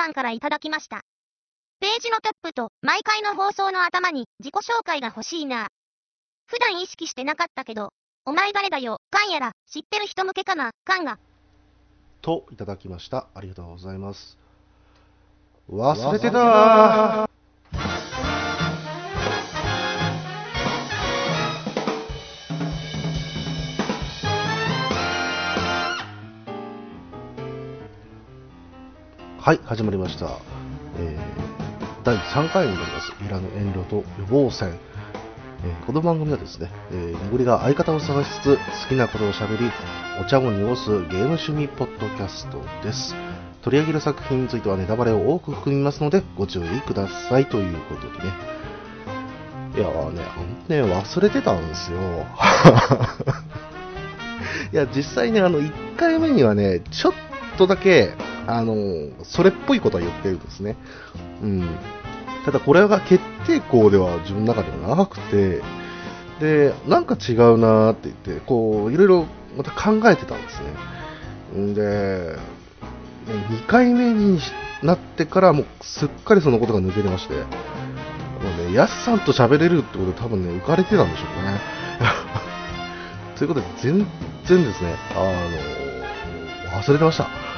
さんからいただきました。ページのトップと毎回の放送の頭に自己紹介が欲しいな。普段意識してなかったけど、お前誰だよ、かんやら、知ってる人向けかな、かんが。といただきました。ありがとうございます。忘れてたはい、始まりました。えー第3回になります。いらぬ遠慮と予防線。えーこの番組はですね、えー、りが相方を探しつつ、好きなことを喋り、お茶を濁すゲーム趣味ポッドキャストです。取り上げる作品についてはネタバレを多く含みますので、ご注意くださいということでね。いやーね、ほんとね、忘れてたんですよ。いや、実際ね、あの、1回目にはね、ちょっとだけ、あの、それっぽいことは言ってるんですね。うん。ただこれが決定校では自分の中では長くて、で、なんか違うなって言って、こう、いろいろまた考えてたんですね。んで、2回目になってからもうすっかりそのことが抜けてまして、もうね、ヤスさんと喋れるってことで多分ね、浮かれてたんでしょうね。ということで、全然ですね、あの、忘れてました。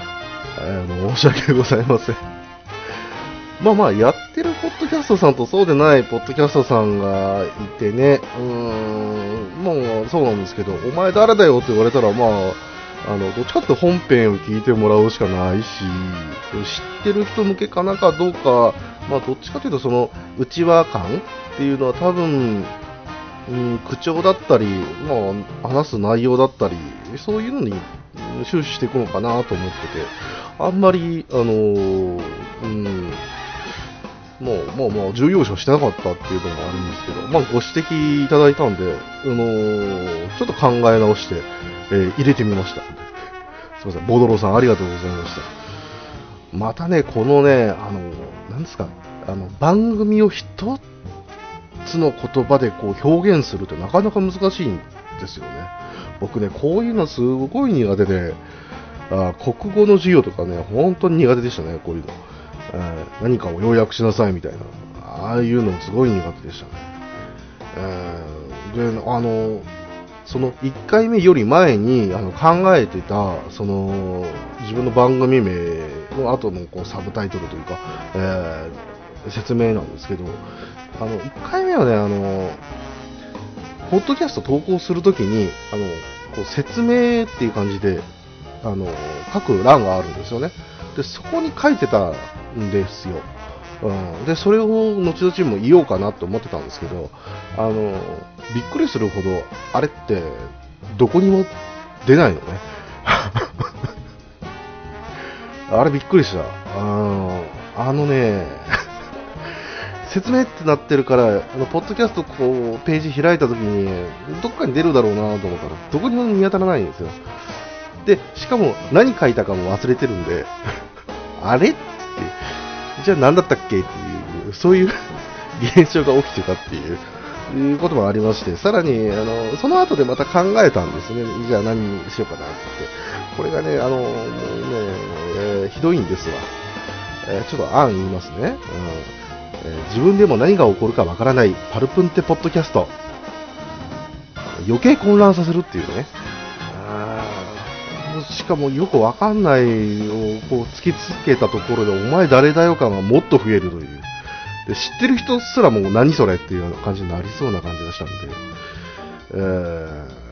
えー申し訳ございません。まあまあ、やってるポッドキャストさんとそうでないポッドキャストさんがいてね、うーん、もうそうなんですけど、お前誰だよって言われたら、まあ、あの、どっちかって本編を聞いてもらうしかないし、知ってる人向けかなかどうか、まあどっちかというとその、内輪感っていうのは多分、うん、口調だったり、まあ、話す内容だったり、そういうのに終始していくのかなと思ってて、あんまり、あのーうん、もう、もう、もう、重要視をしてなかったっていうのもあるんですけど、まあ、ご指摘いただいたんで、あのーちょっと考え直して、えー入れてみました。すみません、ボードローさんありがとうございました。またね、このね、あのーなんですか、あの、番組を一つの言葉でこう表現するってなかなか難しいんですよね。僕ね、こういうのすごい苦手で、あ国語の授業とかね、本当に苦手でしたね、こういうの。えー何かを要約しなさいみたいな、ああいうのすごい苦手でしたね。えーで、あの、その1回目より前にあの考えてた、その、自分の番組名の後のこうサブタイトルというか、えー説明なんですけど、あの、1回目はね、あの、ポッドキャスト投稿するときに、あの、こう説明っていう感じで、あの、書く欄があるんですよね。で、そこに書いてたんですよ。うん、で、それを後々も言おうかなと思ってたんですけど、あの、びっくりするほど、あれって、どこにも出ないのね。あれびっくりした。あのあのね、説明ってなってるから、あのポッドキャストこうページ開いたときに、どっかに出るだろうなと思ったら、どこにも見当たらないんですよ。で、しかも何書いたかも忘れてるんで、あれ？って、じゃあ何だったっけ？っていう、そういう 現象が起きてたっていう。いうこともありまして、さらに、あの、その後でまた考えたんですね。じゃあ何にしようかなって。これがね、あの、もうね、えーひどいんですわ。えーちょっと案言いますね。うんえ自分でも何が起こるかわからないパルプンテポッドキャスト。余計混乱させるっていうね。あしかもよくわかんないをこう突きつけたところで、お前誰だよ感がもっと増えるという。で知ってる人すらもう何それっていう感じになりそうな感じがしたんで、えー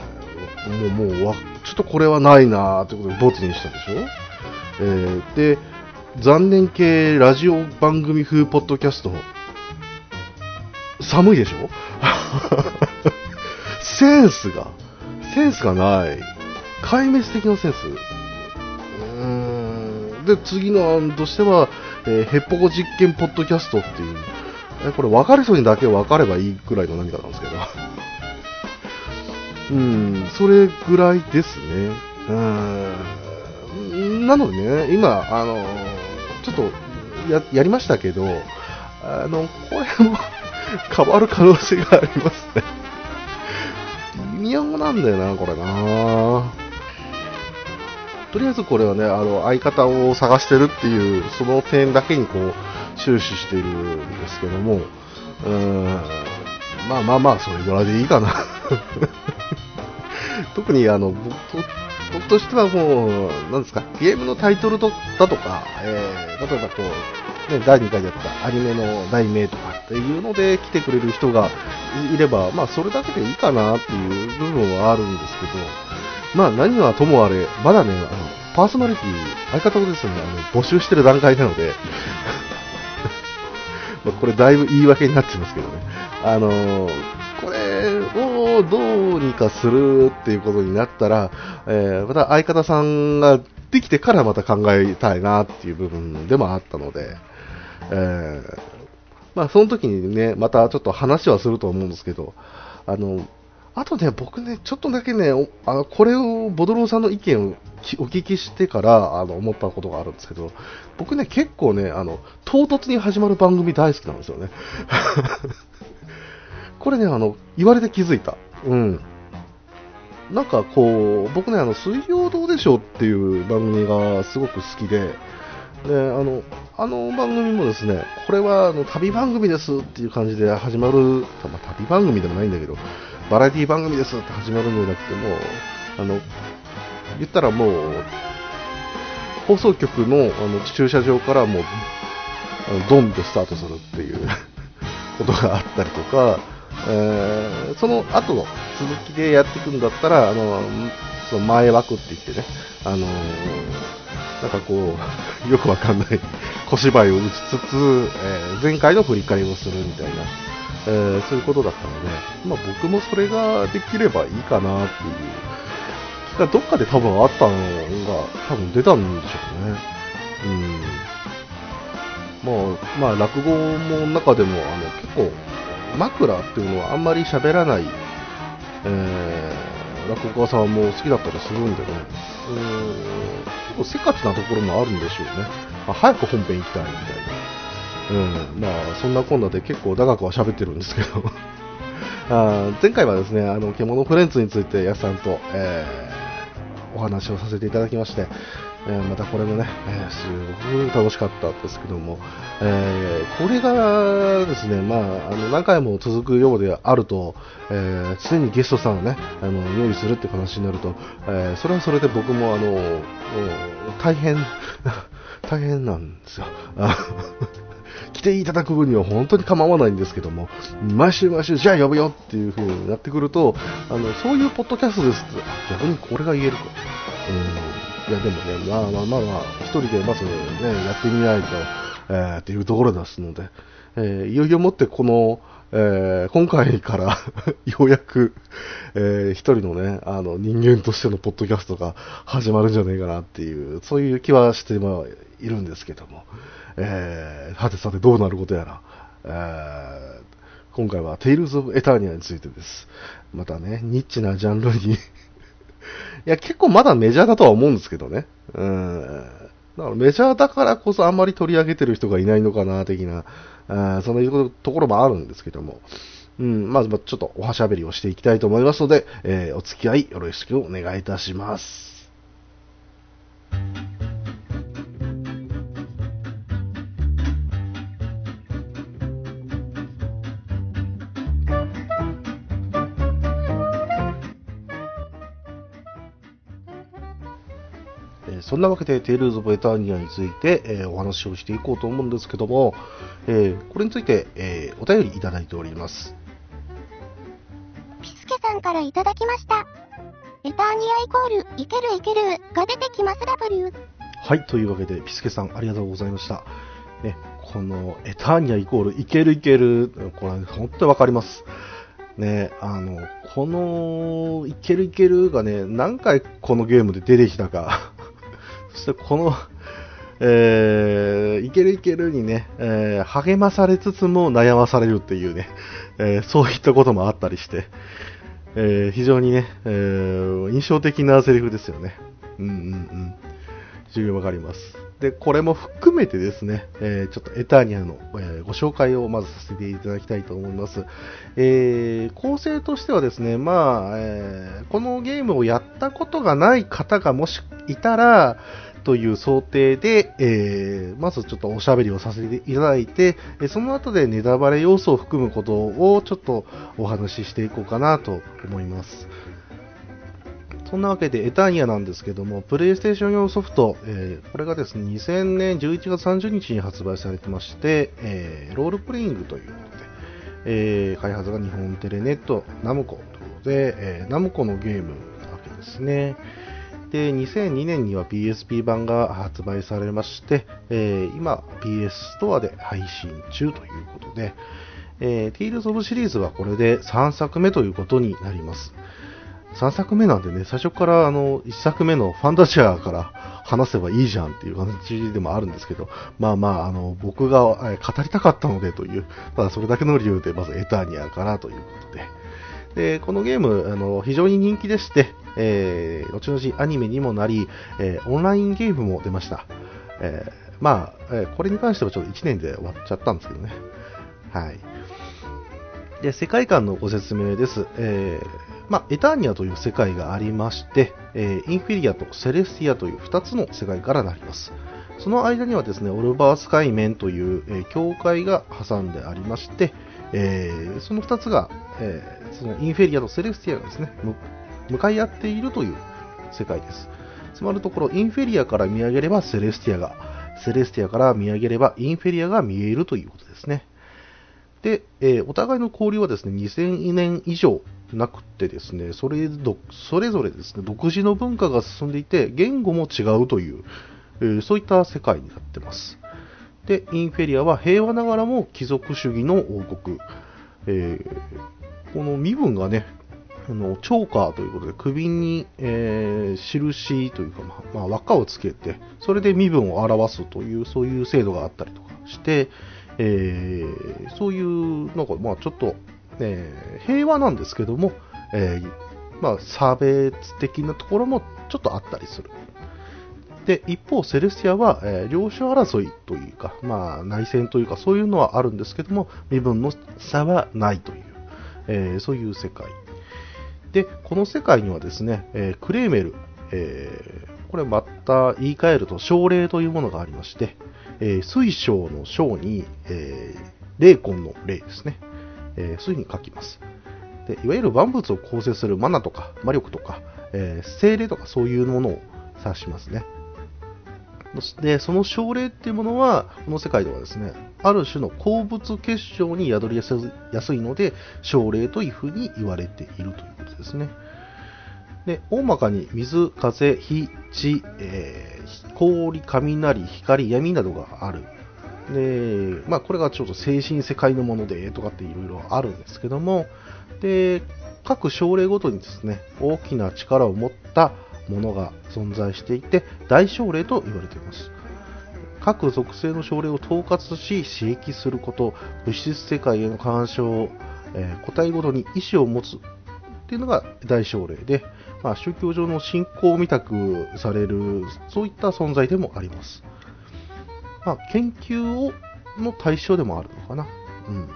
もう、もう、ちょっとこれはないなーってことでボツにしたでしょ？えーで、残念系ラジオ番組風ポッドキャスト。寒いでしょ？センスが、センスがない。壊滅的なセンス。うん。で、次の案としては、えーヘッポコ実験ポッドキャストっていう、えこれ分かる人にだけ分かればいいくらいの何かなんですけど。うん、それぐらいですね。うん。なのでね、今、あの、ちょっとや、やりましたけど、あの、これも 変わる可能性がありますね。微妙なんだよな、これな。とりあえずこれはね、あの、相方を探してるっていう、その点だけにこう、終始しているんですけども、うーん、まあまあまあ、それぐらいでいいかな。特にあの、としてはもう、なんですか、ゲームのタイトルとだとか、えー、例えばこう、ね、第2回でやったアニメの題名とかっていうので来てくれる人がいれば、まあそれだけでいいかなっていう部分はあるんですけど、まあ何はともあれ、まだね、あの、パーソナリティ、相方をですね、あの、募集してる段階なので、これだいぶ言い訳になってますけどね。あのーこれをどうにかするっていうことになったら、えーまた相方さんができてからまた考えたいなっていう部分でもあったので、えーまあその時にね、またちょっと話はすると思うんですけど、あの、あとね、僕ね、ちょっとだけね、あのこれをボドローさんの意見をお聞きしてからあの思ったことがあるんですけど、僕ね、結構ね、あの、唐突に始まる番組大好きなんですよね。これね、あの、言われて気づいた。うん。なんかこう、僕ね、あの、水曜どうでしょうっていう番組がすごく好きで、で、あの、あの番組もですね、これはあの旅番組ですっていう感じで始まる、まあ、旅番組でもないんだけど、バラエティ番組ですって始まるんじゃなくても、あの、言ったらもう、放送局のあの駐車場からもう、あのドンでスタートするっていうことがあったりとか、えーその後の続きでやっていくんだったら、あの、その前枠って言ってね、あのなんかこう、よくわかんない小芝居を打ちつつ、えー前回の振り返りをするみたいな、えーそういうことだったので、まあ僕もそれができればいいかなっていう気がどっかで多分あったのが多分出たんでしょうね。うん。まあ、まあ落語の中でもあの結構枕っていうのはあんまり喋らない、えー落語家さんも好きだったりするんでね、うーん結構せっかちなところもあるんでしょうね。あ早く本編行きたいみたいな。うん、まあ、そんなこんなで結構長くは喋ってるんですけど。あ前回はですね、あの、獣フレンズについて、やすさんと、えーお話をさせていただきまして、えーまたこれもね、えーすごく楽しかったんですけども、えーこれがですね、まあ、あの何回も続くようであると、え常にゲストさんをね、あの用意するって話になると、えそれはそれで僕もあの、大変、大変なんですよ。来ていただく分には本当に構わないんですけども、毎週毎週、じゃあ呼ぶよっていう風になってくると、あの、そういうポッドキャストですって、逆にこれが言えるか。うん。いや、でもね、まあまあまあまあ、一人でまずね、やってみないと、えーっていうところですので、えーいよいよもってこの、えー今回から ようやく、えー一人のね、あの、人間としてのポッドキャストが始まるんじゃないかなっていう、そういう気はしてはいるんですけども、えー、さてさてどうなることやら、えー今回は Tales of Eternia についてです。またね、ニッチなジャンルにいや、結構まだメジャーだとは思うんですけどね。うん。だからメジャーだからこそあんまり取り上げてる人がいないのかな、的な、あそのところもあるんですけども。うん、まず、ちょっとおはしゃべりをしていきたいと思いますので、えーお付き合いよろしくお願いいたします。そんなわけで、テイルズ・オブ・エターニアについて、えーお話をしていこうと思うんですけども、えーこれについて、えーお便りいただいております。ピスケさんからいただきました。エターニアイコール、いけるいけるが出てきます W。はい、というわけで、ピスケさん、ありがとうございました。ね、この、エターニアイコール、いけるいける、これ、本当にわかります。ね、あの、この、いけるいけるがね、何回このゲームで出てきたか。そして、この、えー、いけるいけるにね、えー励まされつつも悩まされるっていうね、えーそういったこともあったりして、えー非常にね、えー印象的なセリフですよね。うんうんうん。十分わかります。で、これも含めてですね、えー、ちょっとエターニアの、えー、ご紹介をまずさせていただきたいと思います。えー、構成としてはですね、まあ、えこのゲームをやったことがない方がもしいたら、という想定で、えまずちょっとおしゃべりをさせていただいて、その後でネタバレ要素を含むことをちょっとお話ししていこうかなと思います。そんなわけで、エターニアなんですけども、プレイステーション用ソフト、えー、これがですね、2000年11月30日に発売されてまして、えー、ロールプレイングということで、えー、開発が日本テレネット、ナムコということで、えナムコのゲームなわけですね。で、2002年には PSP 版が発売されまして、え今、PS ストアで配信中ということで、えー、テイルズ・オブシリーズはこれで3作目ということになります。3作目なんでね、最初からあの1作目のファンタジアから話せばいいじゃんっていう感じでもあるんですけど、まあまあ、あの僕が語りたかったのでという、ただそれだけの理由で、まずエターニアかなということで。で、このゲーム、あの非常に人気でして、えー、後々アニメにもなり、えー、オンラインゲームも出ました。えー、まあ、えこれに関してはちょっと1年で終わっちゃったんですけどね。はい。で、世界観のご説明です。えーまあ、エターニアという世界がありまして、えー、インフィリアとセレスティアという2つの世界からなります。その間にはですね、オルバース海面という、えー、教会が挟んでありまして、えー、その2つが、え、そのインフェリアとセレスティアがですね、向かい合っているという世界です。つまるところ、インフェリアから見上げればセレスティアが、セレスティアから見上げればインフェリアが見えるということですね。で、え、お互いの交流はですね、2000年以上なくてですね、それどそれぞれですね、独自の文化が進んでいて、言語も違うという、えー、そういった世界になってます。で、インフェリアは平和ながらも貴族主義の王国。えー、この身分がね、あのチョーカーということで首に、えー、印というか、まあ、まあ、輪っかをつけてそれで身分を表すというそういう制度があったりとかして、えー、そういうなんか、まあ、ちょっとえー、平和なんですけども、えー、まあ、差別的なところもちょっとあったりする。で、一方、セレスティアは、えー、領主争いというか、まあ、内戦というか、そういうのはあるんですけども、身分の差はないという、えー、そういう世界。で、この世界にはですね、えー、クレーメル、えこれまた言い換えると、奨励というものがありまして、え水晶の章に、え霊魂の霊ですね。えー、そういうふうに書きます。でいわゆる万物を構成するマナとか魔力とか、えー、精霊とかそういうものを指しますね。で、その症例っていうものは、この世界ではですね、ある種の鉱物結晶に宿りやすいので、症例というふうに言われているということですね。で、大まかに水、風、火、地、えー、氷、雷、光、闇などがあるで、まあ、これがちょっと精神世界のものでとかっていろいろあるんですけども、で、各症例ごとにですね、大きな力を持ったものが存在していて、大症例と言われています。各属性の症例を統括し刺激すること、物質世界への干渉、えー、個体ごとに意思を持つっていうのが大症例で、まあ、宗教上の信仰を見たくされる、そういった存在でもあります。まあ、研究をの対象でもあるのかな。うん。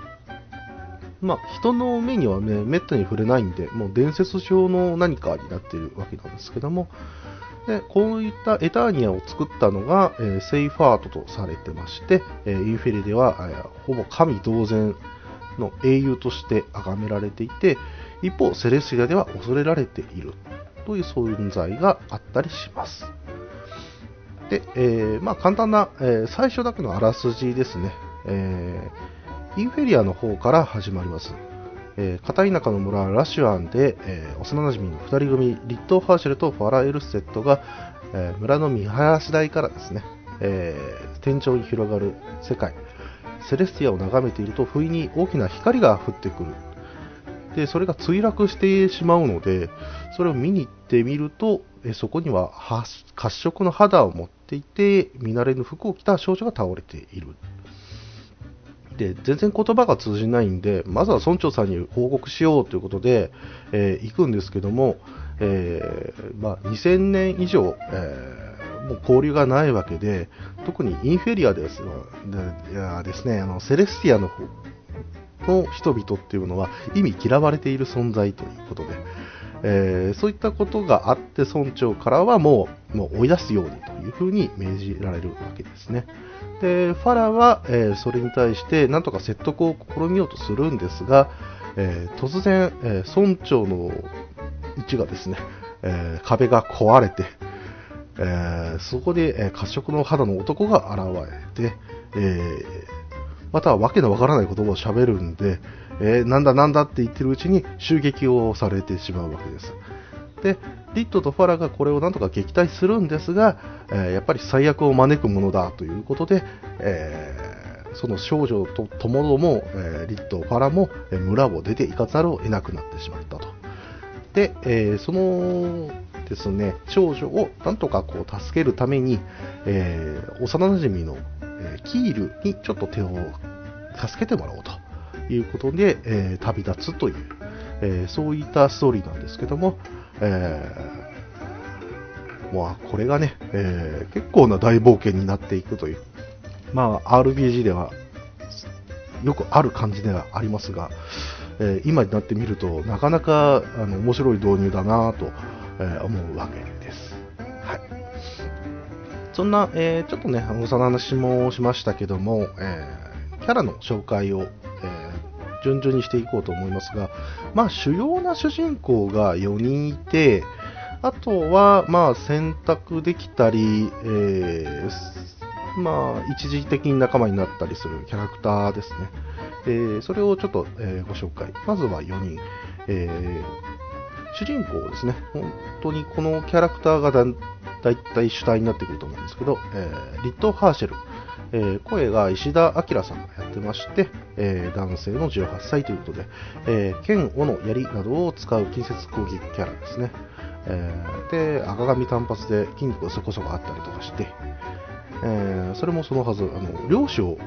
まあ、人の目にはね、めったに触れないんで、もう伝説上の何かになっているわけなんですけども、でこういったエターニアを作ったのが、えー、セイファートとされてまして、えー、インフェリでは、ほぼ神同然の英雄として崇められていて、一方、セレシアでは恐れられているという存在があったりします。で、えー、まあ、簡単な、えー、最初だけのあらすじですね、えー、インフェリアの方から始まります。え、片田舎の村ラシュアンで、えー、幼馴染の2人組リットー・ハーシェルとファラ・エルセットが、え、村の見晴らし台からですね、え、天井に広がる世界。セレスティアを眺めていると不意に大きな光が降ってくる。でそれが墜落してしまうのでそれを見に行ってみるとそこには褐色の肌を持っていて、見慣れぬ服を着た少女が倒れている。で、全然言葉が通じないんで、まずは村長さんに報告しようということで、えー、行くんですけども、えー、まあ、2000年以上、えー、もう交流がないわけで、特にインフェリアですでいやですね、あのセレスティアの方の人々っていうのは意味嫌われている存在ということで、えーそういったことがあって村長からはもうもう追い出すようにというふうに命じられるわけですね。で、ファラは、えーそれに対してなんとか説得を試みようとするんですが、えー突然、え村長の位置がですね、え壁が壊れて、えそこで、え褐色の肌の男が現れて、えまたはわけのわからない言葉を喋るんで、えーなんだなんだって言ってるうちに襲撃をされてしまうわけです。で、リットとファラがこれをなんとか撃退するんですが、えーやっぱり最悪を招くものだということで、えーその少女とともども、えリット、ファラも村を出て行かざるを得なくなってしまったと。で、えそのですね、少女をなんとかこう助けるために、えー幼馴染の、キールにちょっと手を助けてもらおうということで、えー旅立つという、えーそういったストーリーなんですけども、えーまあ、これがね、えー結構な大冒険になっていくという、まあ、RPG ではよくある感じではありますが、えー今になってみるとなかなかあの面白い導入だなと、えー思うわけです。はい。そんな、えーちょっとね、あの幼話もしましたけども、えーキャラの紹介を、順々にしていこうと思いますが、まあ、主要な主人公が4人いて、あとは、まあ、選択できたり、えーまあ、一時的に仲間になったりするキャラクターですね。えーそれをちょっと、えーご紹介。まずは4人。えー主人公ですね。本当にこのキャラクターがだだいたい主体になってくると思うんですけど、えーリット・ハーシェル。え声が石田明さんがやってまして、え男性の18歳ということで、えー剣、斧、槍などを使う近接攻撃キャラですね。えで、赤髪単発で筋肉がそこそこあったりとかして、えそれもそのはず、あの漁師を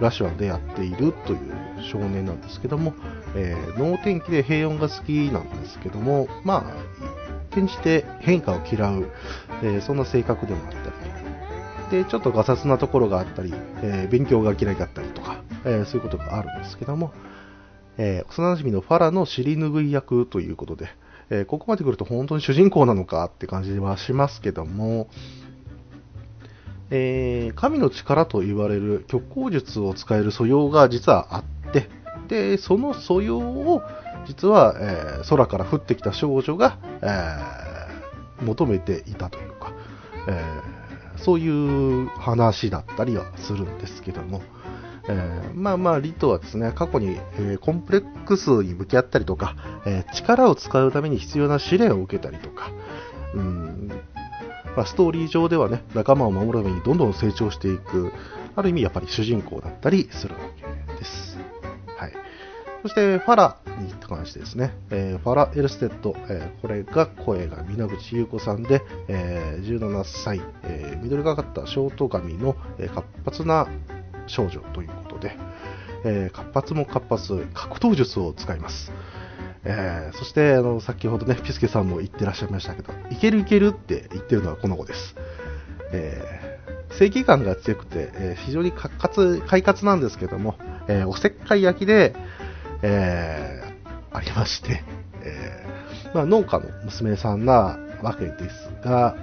ラシュアンでやっているという少年なんですけども、えー能天気で平穏が好きなんですけども、まあ、転じて変化を嫌う、えーそんな性格でもあったり、で、ちょっとガサツなところがあったり、えー勉強が嫌いだったりとか、えーそういうことがあるんですけども、えー幼馴染のファラの尻拭い役ということで、えここまで来ると本当に主人公なのかって感じはしますけども、え神の力と言われる虚構術を使える素養が実はあって、で、その素養を実は、え空から降ってきた少女が、えー求めていたというか、えーそういう話だったりはするんですけども、えーまあまあ、リトはですね、過去に、えーコンプレックスに向き合ったりとか、えー力を使うために必要な試練を受けたりとか、うんまあ、ストーリー上ではね、仲間を守るためにどんどん成長していく、ある意味やっぱり主人公だったりするわけです。はい。そして、ファラに関してですね、えーファラ・エルステッド、えーこれが声が皆口優子さんで、えー17歳、えー緑がかったショート髪の、え活発な少女ということで、え活発も活発、格闘術を使います。えそしてあの先ほどね、ピスケさんも言ってらっしゃいましたけど、いけるいけるって言ってるのはこの子です。えー正義感が強くて、えー非常に快活快活なんですけども、えーおせっかい焼きで、えありまして、えーまあ、農家の娘さんなわけですが、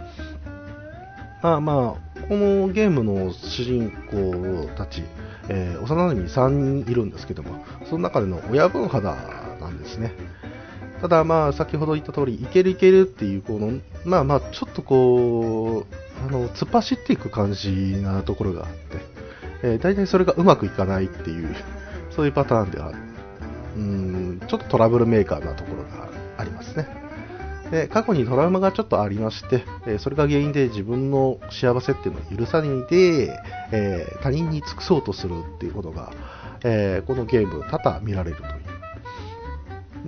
まあまあ、このゲームの主人公たち、えー幼馴染3人いるんですけども、その中での親分肌なんですね。ただまあ、先ほど言った通り、いけるいけるっていう、この、まあまあ、ちょっとこう、あの、突っ走っていく感じなところがあって、えー大体それがうまくいかないっていう、そういうパターンでは、うん、ちょっとトラブルメーカーなところがありますね。で過去にトラウマがちょっとありまして、えそれが原因で自分の幸せっていうのを許さないで、えー他人に尽くそうとするっていうことが、えーこのゲーム多々見られるとい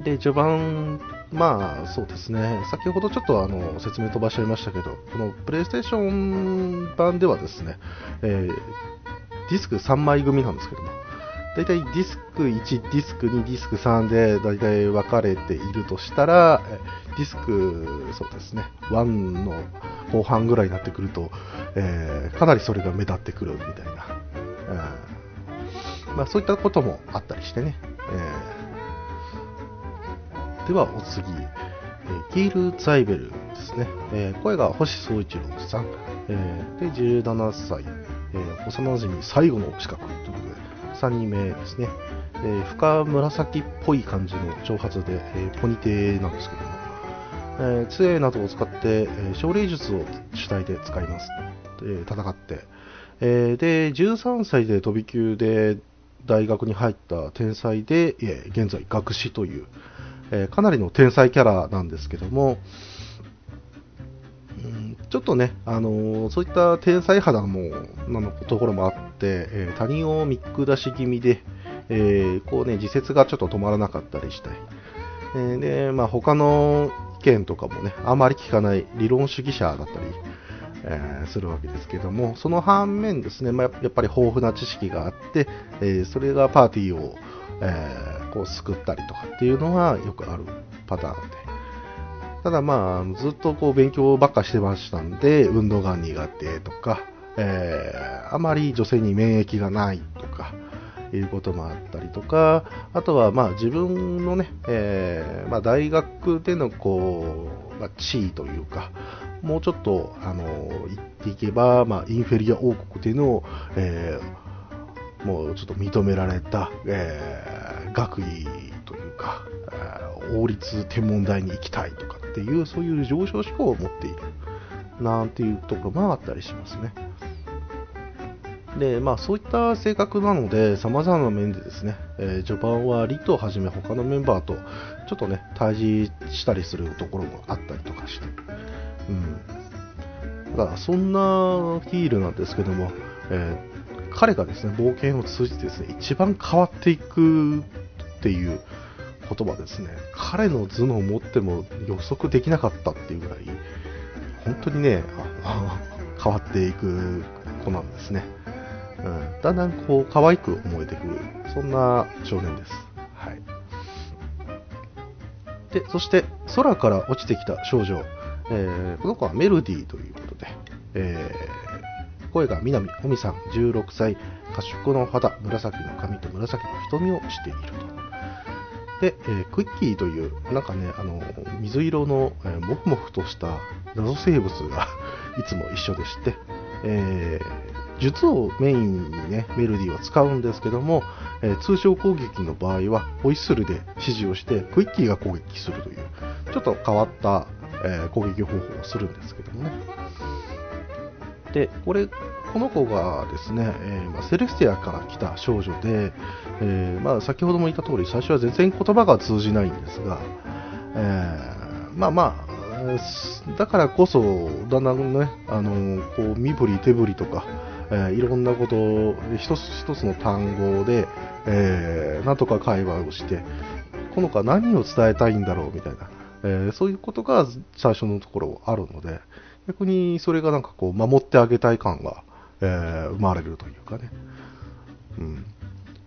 う。で、序盤、まあそうですね、先ほどちょっとあの説明飛ばしちゃいましたけど、このプレイステーション版ではですね、えーディスク3枚組なんですけども、大体ディスク1、ディスク2、ディスク3で大体分かれているとしたら、ディスク、そうですね、1の後半ぐらいになってくると、えー、かなりそれが目立ってくるみたいな、うんまあ、そういったこともあったりしてね。えー、ではお次、えー、キール・ザイベルですね、えー、声が星総一郎さん、えー、で17歳、えー、幼馴染最後の資格ということで、3人目ですね、えー、深紫っぽい感じの長髪で、えー、ポニテなんですけども、えー、杖などを使って、えー、奨励術を主体で使います、えー、戦って、えー、で13歳で飛び級で大学に入った天才で、えー、現在学士という、えー、かなりの天才キャラなんですけども、ちょっとね、あのー、そういった天才肌もなのところもあって、えー、他人を見下し気味で、え、こうね、自説がちょっと止まらなかったりして、えー、で、まあ、他の意見とかもね、あまり聞かない理論主義者だったり、え、するわけですけども、その反面ですね、まあ、やっぱり豊富な知識があって、え、それがパーティーを、え、こう救ったりとかっていうのはよくあるパターンで、ただまあ、ずっとこう勉強ばっかしてましたんで、運動が苦手とか、えー、あまり女性に免疫がないとか、いうこともあったりとか、あとはまあ自分のね、えー、まあ、大学でのこう、まあ、地位というか、もうちょっと、あの、言っていけば、まあ、インフェリア王国での、えー、もうちょっと認められた、えー、学位というか、王立天文台に行きたいとかっていう、そういう上昇志向を持っている、なんていうところもあったりしますね。で、まあそういった性格なので、様々な面でですね、えー、序盤はリトをはじめ他のメンバーとちょっとね、対峙したりするところもあったりとかして、うん。だからそんなヒールなんですけども、えー、彼がですね、冒険を通じてですね、一番変わっていくっていう言葉ですね、彼の頭脳を持っても予測できなかったっていうぐらい、本当にね、変わっていく子なんですね。うん、だんだんこう可愛く思えてくる、そんな少年です。はい。で、そして空から落ちてきた少女、えー、この子はメロディーということで、えー、声が南穂美さん16歳、褐色の肌、紫の髪と紫の瞳をしていると。で、えー、クッキーという、なんかね、あの水色の、えー、もふもふとした謎生物が いつも一緒でして、えー、術をメインにね、メロディーは使うんですけども、えー、通常攻撃の場合は、ホイッスルで指示をして、クイッキーが攻撃するという、ちょっと変わった、えー、攻撃方法をするんですけどもね。で、これ、この子がですね、えー、まあ、セレスティアから来た少女で、えー、まあ、先ほども言った通り、最初は全然言葉が通じないんですが、え、まあまあ、だからこそ、だんだんね、あのこう身振り手振りとか、え、いろんなことを一つ一つの単語で、えー、なんとか会話をして、この子は何を伝えたいんだろうみたいな、えー、そういうことが最初のところあるので、逆にそれがなんかこう守ってあげたい感が、えー、生まれるというかね。うん。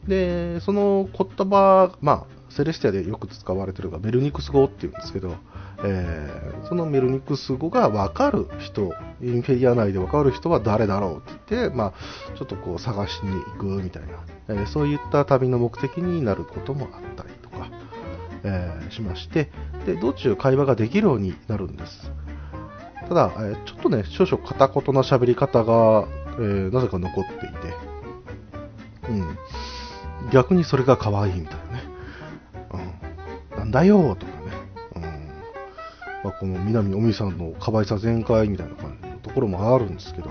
で、その言葉、まあ、セレスティアでよく使われてるのがメルニクス語っていうんですけど、えー、そのメルニクス語が分かる人、インフェリア内で分かる人は誰だろうって言って、まあ、ちょっとこう探しに行くみたいな、えー、そういった旅の目的になることもあったりとか、えー、しまして、で、道中会話ができるようになるんです。ただ、えちょっとね、少々片言な喋り方が、えー、なぜか残っていて、うん。逆にそれが可愛いみたいなね。うん。なんだよとかね。うん。まあ、この南おみさんの可愛さ全開みたいな感じのところもあるんですけど、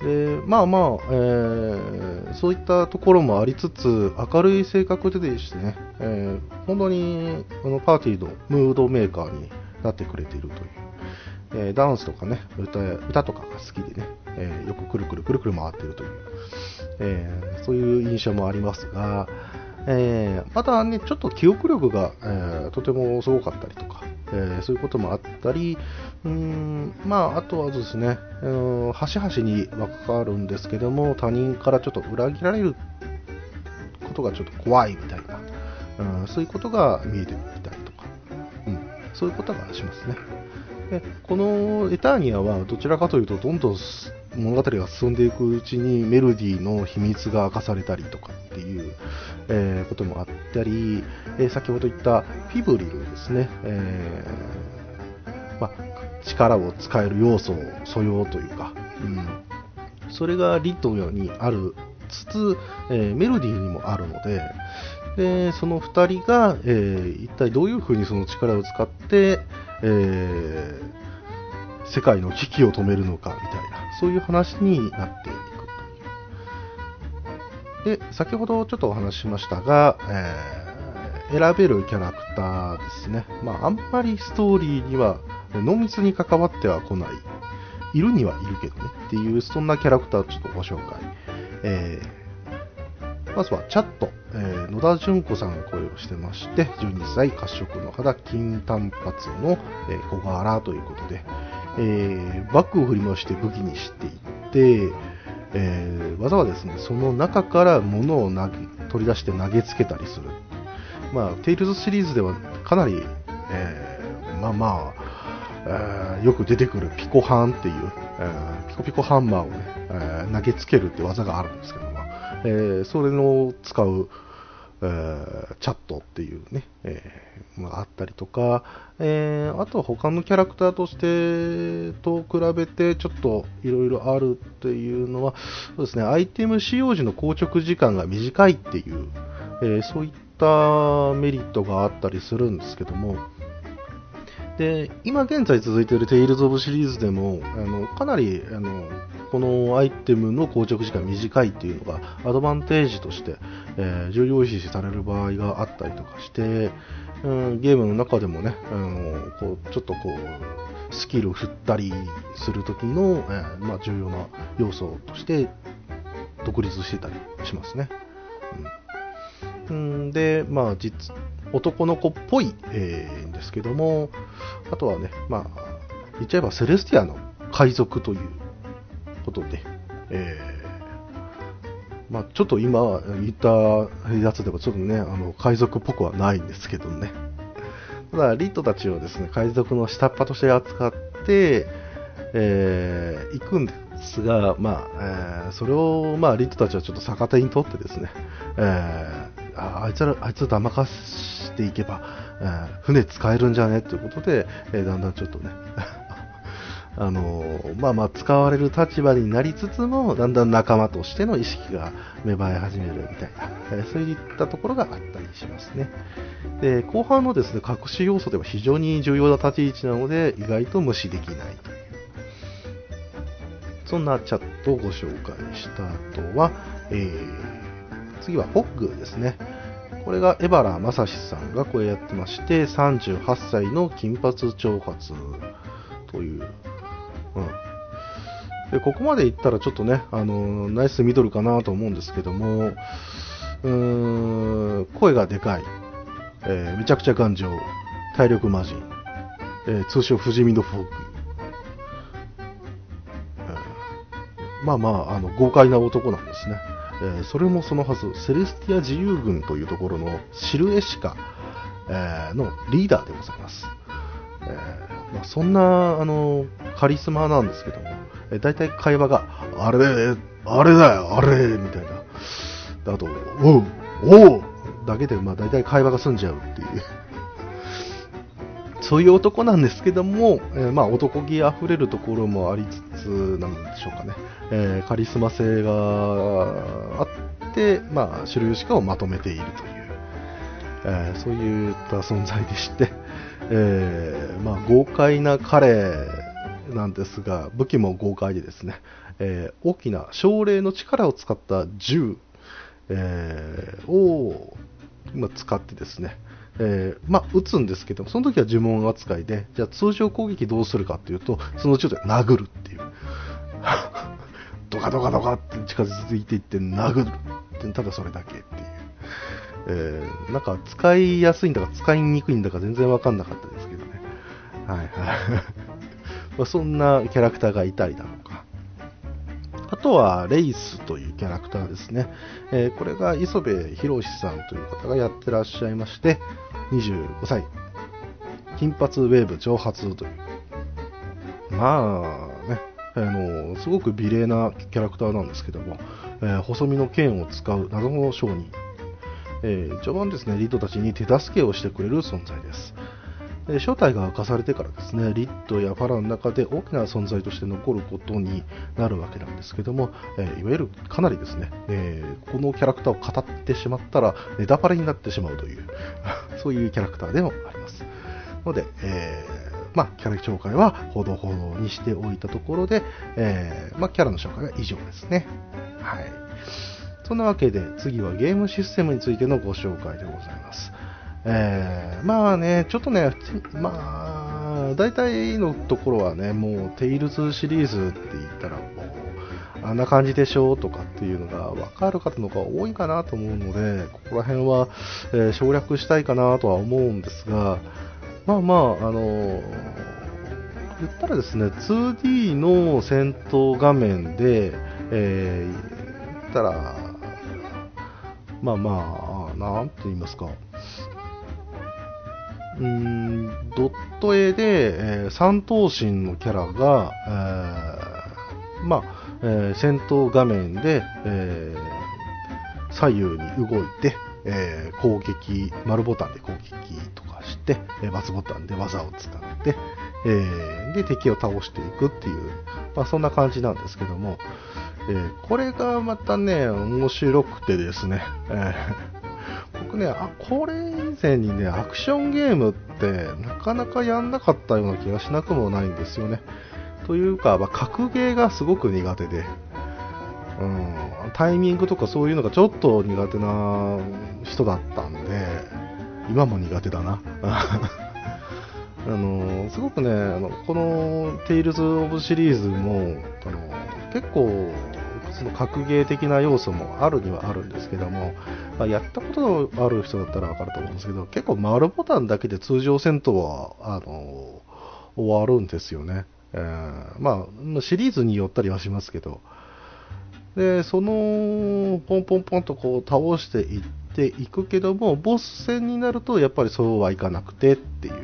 でまあまあ、えー、そういったところもありつつ、明るい性格ででしてね、えー、本当にこのパーティーのムードメーカーになってくれているという。え、ダンスとかね歌、歌とかが好きでね、え、よくくるくるくるくる回ってるという、え、そういう印象もありますが、えまたね、ちょっと記憶力が、えとてもすごかったりとか、えそういうこともあったり、うーん、まあ、あとはですね、うん、端々にわかるんですけども、他人からちょっと裏切られることがちょっと怖いみたいな、うん、そういうことが見えてきたりとか、うん、そういうことがしますね。でこのエターニアはどちらかというとどんどん物語が進んでいくうちにメロディーの秘密が明かされたりとかっていう、えー、こともあったり、えー、先ほど言ったフィブリルですね、えー、ま、力を使える要素、素養というか、うん、それがリットのようにあるつつ、えメロディーにもあるので、でその2人が、え一体どういうふうにその力を使って、え世界の危機を止めるのかみたいな、そういう話になっていくい。で、先ほどちょっとお話ししましたが、えー、選べるキャラクターですね。まあ、あんまりストーリーには濃密に関わっては来ない。いるにはいるけどね。っていう、そんなキャラクターをちょっとご紹介。えー、まずはチャット、えー、野田純子さんが声をしてまして、12歳、褐色の肌、金短髪の、えー、小柄ということで、えー、バッグを振り回して武器にしていって、え、技はですね、その中から物を投げ取り出して投げつけたりする。まあ、テイルズシリーズではかなり、え、まあまあ、え、よく出てくるピコハンっていう、え、ピコピコハンマーをね、え、投げつけるって技があるんですけど、えー、それの使う、えー、チャットっていうね、えー、があったりとか、えー、あとは他のキャラクターとしてと比べてちょっといろいろあるっていうのは、そうですね、アイテム使用時の硬直時間が短いっていう、えー、そういったメリットがあったりするんですけども、で今現在続いているテイルズ・オブシリーズでもあのかなりあのこのアイテムの硬直時間短いっていうのがアドバンテージとして、えー、重要視される場合があったりとかして、うん、ゲームの中でもねあのこうちょっとこうスキルを振ったりするときの、えー、まあ、重要な要素として独立してたりしますね。うん、で、まあ実、男の子っぽい、えー、んですけども、あとはね、まあ、言っちゃえばセレスティアの海賊ということで、えー、まあ、ちょっと今言ったやつでもちょっとね、あの海賊っぽくはないんですけどね。ただ、リットたちをですね、海賊の下っ端として扱って、えー、行くんですが、まあ、えー、それを、まあ、リットたちはちょっと逆手にとってですね、えー、あいつら、あいつを騙かしていけば、え、船使えるんじゃね？ということで、え、だんだんちょっとね、あの、まあまあ使われる立場になりつつも、だんだん仲間としての意識が芽生え始めるみたいな、え、そういったところがあったりしますね。で、後半のですね、隠し要素では非常に重要な立ち位置なので、意外と無視できないという。そんなチャットをご紹介した後は、えー、次はホッグですね。これが江原正史さんが声やってまして、38歳の金髪長髪という、うん。で、ここまでいったらちょっとね、あの、ナイスミドルかなと思うんですけども、うーん、声がでかい、えー、めちゃくちゃ頑丈、体力魔人、えー、通称不死身のフォーク、えー、まあまあ、あの、豪快な男なんですね。えー、それもそのはず、セレスティア自由軍というところのシルエシカ、えー、のリーダーでございます。えー、まあ、そんなあのカリスマなんですけども、えー、大体会話が、あれ、あれだよ、あれ、みたいな。あと、おう、おうだけで、まあ大体会話が済んじゃうっていう。そういう男なんですけども、えー、まあ男気あふれるところもありつつ、なんでしょうかね、えー、カリスマ性があって、まあ、シルヨシカをまとめているという、えー、そういった存在でして、えまあ、豪快な彼なんですが、武器も豪快でですね、え大きな奨励の力を使った銃、えを、ま使ってですね、えー、まあ、撃つんですけども、その時は呪文扱いで、じゃあ通常攻撃どうするかっていうと、そのうちで殴るっていう。ドカドカドカって近づいていって殴るって、ただそれだけっていう。えー、なんか使いやすいんだか使いにくいんだか全然わかんなかったですけどね。はいはい。まあ、そんなキャラクターがいたりだとか。あとは、レイスというキャラクターですね。えーこれが磯部博さんという方がやってらっしゃいまして、25歳。金髪ウェーブ長髪という。まあね、あの、すごく美麗なキャラクターなんですけども、えー細身の剣を使う謎の商人。えー序盤ですね、リッドたちに手助けをしてくれる存在です。正体が明かされてからですね、リッドやファラの中で大きな存在として残ることになるわけなんですけども、えいわゆるかなりですね、えこのキャラクターを語ってしまったらネタバレになってしまうという、そういうキャラクターでもあります。ので、えーまあ、キャラ紹介はほどほどにしておいたところで、えーまあ、キャラの紹介は以上ですね。はい。そんなわけで、次はゲームシステムについてのご紹介でございます。えーまあね、ちょっとね、まあ、大体のところはね、もう、テイルズシリーズって言ったら、もう、あんな感じでしょうとかっていうのが分かる方の方が多いかなと思うので、ここら辺は、えー省略したいかなとは思うんですが、まあまあ、あのー言ったらですね、2D の戦闘画面で、えー言ったら、まあまあ、なんて言いますか、うん、ドット絵で、えー三頭身のキャラが、えーまあ、えー戦闘画面で、えー左右に動いて、えー攻撃、丸ボタンで攻撃とかして、えーバツボタンで技を使って、えーで敵を倒していくっていう、まあ、そんな感じなんですけども、えーこれがまたね、面白くてですね、えー僕ね、あ、これ以前にね、アクションゲームってなかなかやんなかったような気がしなくもないんですよね。というか、まあ、格ゲーがすごく苦手で、うん、タイミングとかそういうのがちょっと苦手な人だったんで、今も苦手だな。あのすごくねあの、この「テイルズ・オブ」シリーズもあの結構その格ゲー的な要素もあるにはあるんですけども、まあやったことのある人だったら分かると思うんですけど結構丸ボタンだけで通常戦闘はあの終わるんですよね、えーまあ、シリーズによったりはしますけど。でそのポンポンポンとこう倒していっていくけどもボス戦になるとやっぱりそうはいかなくてっていう。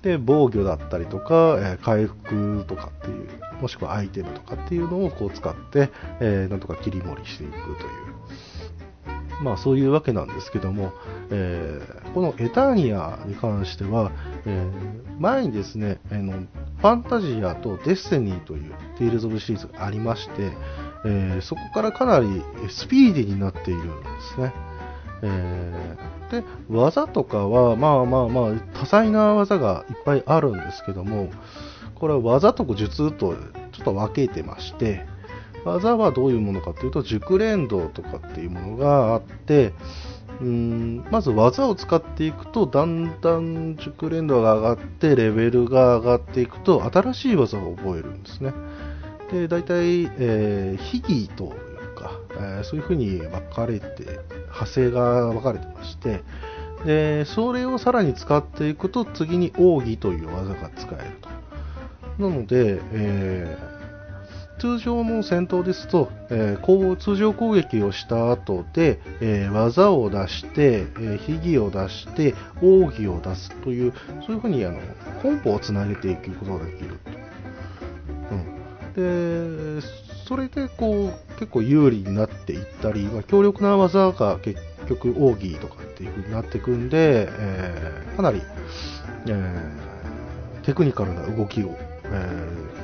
で防御だったりとか、えー回復とかっていう。もしくはアイテムとかっていうのをこう使って、えーなんとか切り盛りしていくというまあそういうわけなんですけども、えーこのエターニアに関しては、えー前にですね、あのファンタジアとデスティニーというテイルズ・オブ・シリーズがありまして、えそこからかなりスピーディーになっているんですね。えーで技とかは、まあまあまあ、多彩な技がいっぱいあるんですけども、これは技と術とちょっと分けてまして、技はどういうものかというと、熟練度とかっていうものがあって、うーんまず技を使っていくと、だんだん熟練度が上がって、レベルが上がっていくと、新しい技を覚えるんですね。で、大体、えー、秘技というか、えーそういうふうに分かれて、派生が分かれてまして、で、それをさらに使っていくと、次に奥義という技が使えると。なので、えー通常の戦闘ですと、えーこう通常攻撃をした後で、えー技を出して、えー秘技を出して、奥義を出すという、そういうふうにあのコンボをつなげていくことができると。うん、で、それでこう結構有利になっていったり、まあ、強力な技が結局奥義とかっていうふうになっていくんで、えーかなり、えーテクニカルな動きを、えー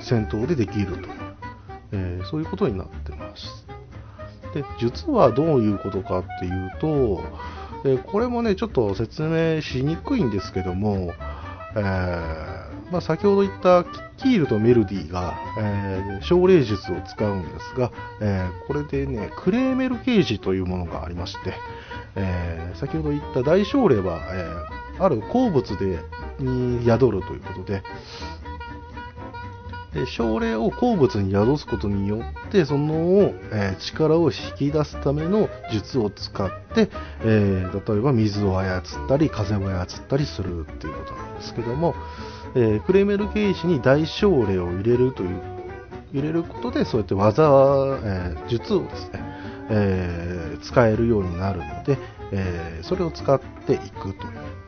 戦闘でできると、えーそういうことになってます。で、術はどういうことかっていうと、えこれもね、ちょっと説明しにくいんですけども、えまあ、先ほど言ったキールとメルディが、えー奨励術を使うんですが、えーこれでね、クレーメルゲージというものがありまして、えー先ほど言った大奨励は、えある鉱物でに宿るということで、で奨励を鉱物に宿すことによってその、えー力を引き出すための術を使って、えー例えば水を操ったり風を操ったりするっていうことなんですけども、えークレメルゲージに大奨励を入れるという入れることで、そうやって技、えー、術をですね、え、使えるようになるので、えそれを使っていくという。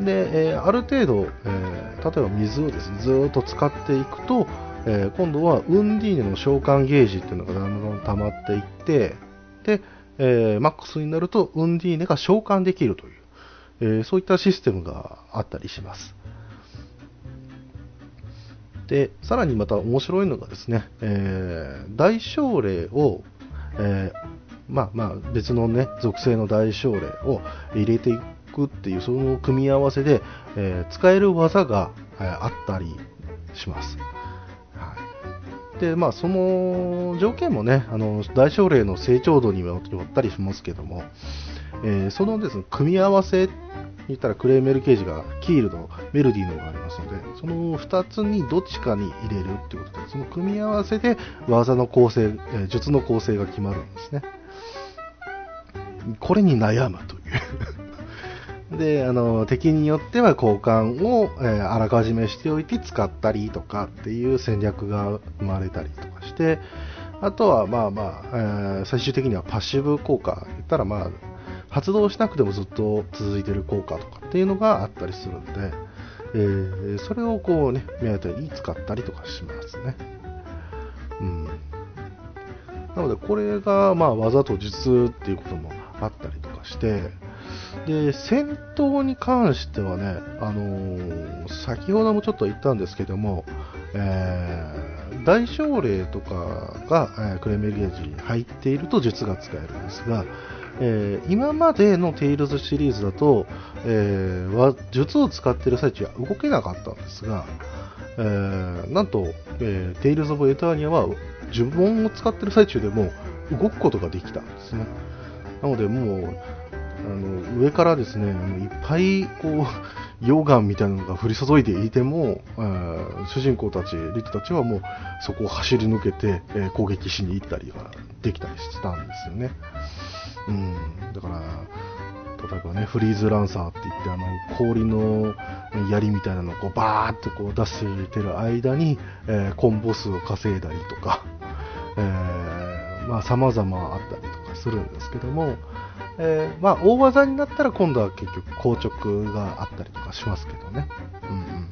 で、えある程度、え例えば水をですね、ずっと使っていくと、え今度はウンディーネの召喚ゲージっていうのがだんだん溜まっていって、で、えマックスになるとウンディーネが召喚できるという、えそういったシステムがあったりします。で、さらにまた面白いのがですね、えー、大奨励を、え、まあまあ別のね、属性の大奨励を入れていくっていう、その組み合わせで、えー、使える技が、えあったりします。はい、で、まあその条件もね、あの大奨励の成長度によったりしますけども、えそのですね、組み合わせ言ったらクレーメルケージがキールのメロディーのがありますので、その2つにどっちかに入れるっていうことで、その組み合わせで技の構成、え術の構成が決まるんですね。これに悩むというで、あの、敵によっては交換を、えー、あらかじめしておいて使ったりとかっていう戦略が生まれたりとかして、あとはまあまあ、えー、最終的にはパッシブ効果、言ったらまあ、発動しなくてもずっと続いてる効果とかっていうのがあったりするんで、えー、それをこうね、目当てに使ったりとかしますね。うん。なので、これが、まあ、技と術っていうこともあったりとかして、で、戦闘に関してはね、あのー、先ほどもちょっと言ったんですけども、えー、大晶霊とかが、えー、クレーメルケージに入っていると術が使えるんですが、えー、今までのテイルズシリーズだと、えー、術を使っている最中は動けなかったんですが、えー、なんと、えー、テイルズ・オブ・エターニアは呪文を使っている最中でも動くことができたんですね。なのでもう、あの上からですね、いっぱいこう、溶岩みたいなのが降り注いでいても、えー、主人公たち、リットたちはもうそこを走り抜けて、えー、攻撃しに行ったりができたりしてたんですよね。うん、だから、例えばね、フリーズランサーって言って、あの、氷の槍みたいなのをこうバーってこう出してる間に、えー、コンボ数を稼いだりとか、えー、まあ様々あったりとかするんですけども、えー、まあ大技になったら今度は結局硬直があったりとかしますけどね。うんうん、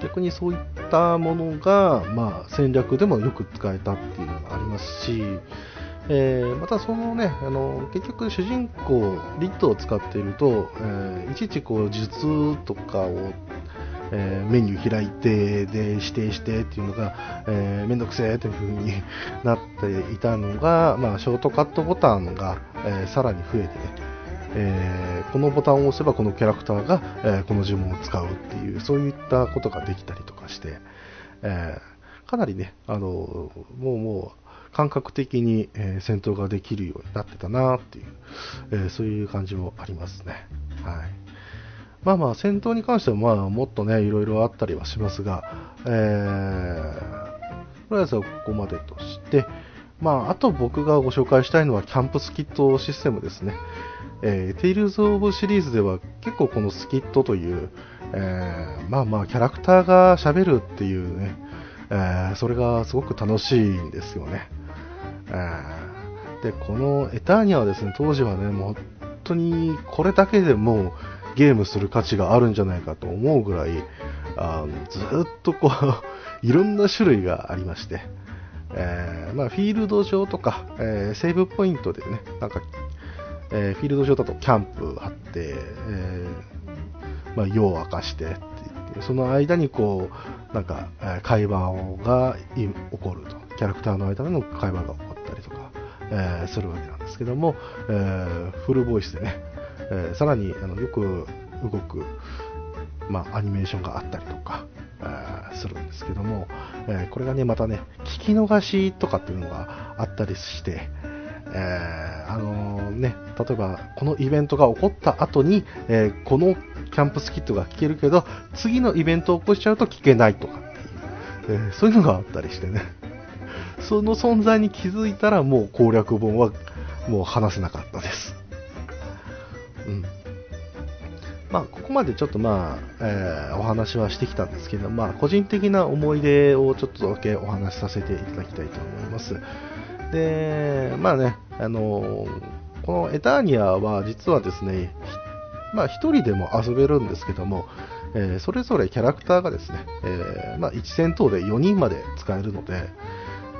逆にそういったものが、まあ戦略でもよく使えたっていうのがありますし、えー、またそのね、あの結局主人公、リットを使っていると、えー、いちいちこう術とかを、えー、メニュー開いてで指定してっていうのが、えー、めんどくせえという風になっていたのが、まあ、ショートカットボタンが、えさらに増えてね、えこのボタンを押せばこのキャラクターが、えこの呪文を使うっていう、そういったことができたりとかして、えかなりね、あのもうもう、感覚的に、えー、戦闘ができるようになってたなっていう、えー、そういう感じもありますね。はい。まあまあ、戦闘に関しては、まあ、もっとね、いろいろあったりはしますが、えー、とりあえずはここまでとして、まあ、あと僕がご紹介したいのは、キャンプスキットシステムですね。えー、テイルズ・オブシリーズでは結構このスキットという、えー、まあまあキャラクターが喋るっていうね、えー、それがすごく楽しいんですよね。で、このエターニアはですね、当時はね、もう本当にこれだけでもうゲームする価値があるんじゃないかと思うぐらい、あずっとこう、いろんな種類がありまして、えー、まあ、フィールド上とか、えー、セーブポイントでね、なんか、えー、フィールド上だとキャンプ張って、えまあ、夜を明かしてってって、その間にこう、なんか、会話が起こると。キャラクターの間での会話が起こったりとか、え、するわけなんですけども、え、フルボイスでね、えー、さらにあのよく動く、まあ、アニメーションがあったりとか、えするんですけども、えこれがね、またね、聞き逃しとかっていうのがあったりして、えー、あのね、例えばこのイベントが起こった後に、えー、このキャンプスキットが聞けるけど、次のイベントを起こしちゃうと聞けないとかっていう、えー、そういうのがあったりしてね、その存在に気づいたらもう攻略本はもう話せなかったです。まあ、ここまでちょっとまあ、えー、お話はしてきたんですけど、まあ、個人的な思い出をちょっとだけお話しさせていただきたいと思います。で、まあね、あのこのエターニアは実はですね、まあ、1人でも遊べるんですけども、えー、それぞれキャラクターがですね、えー、まあ、1戦闘で4人まで使えるので、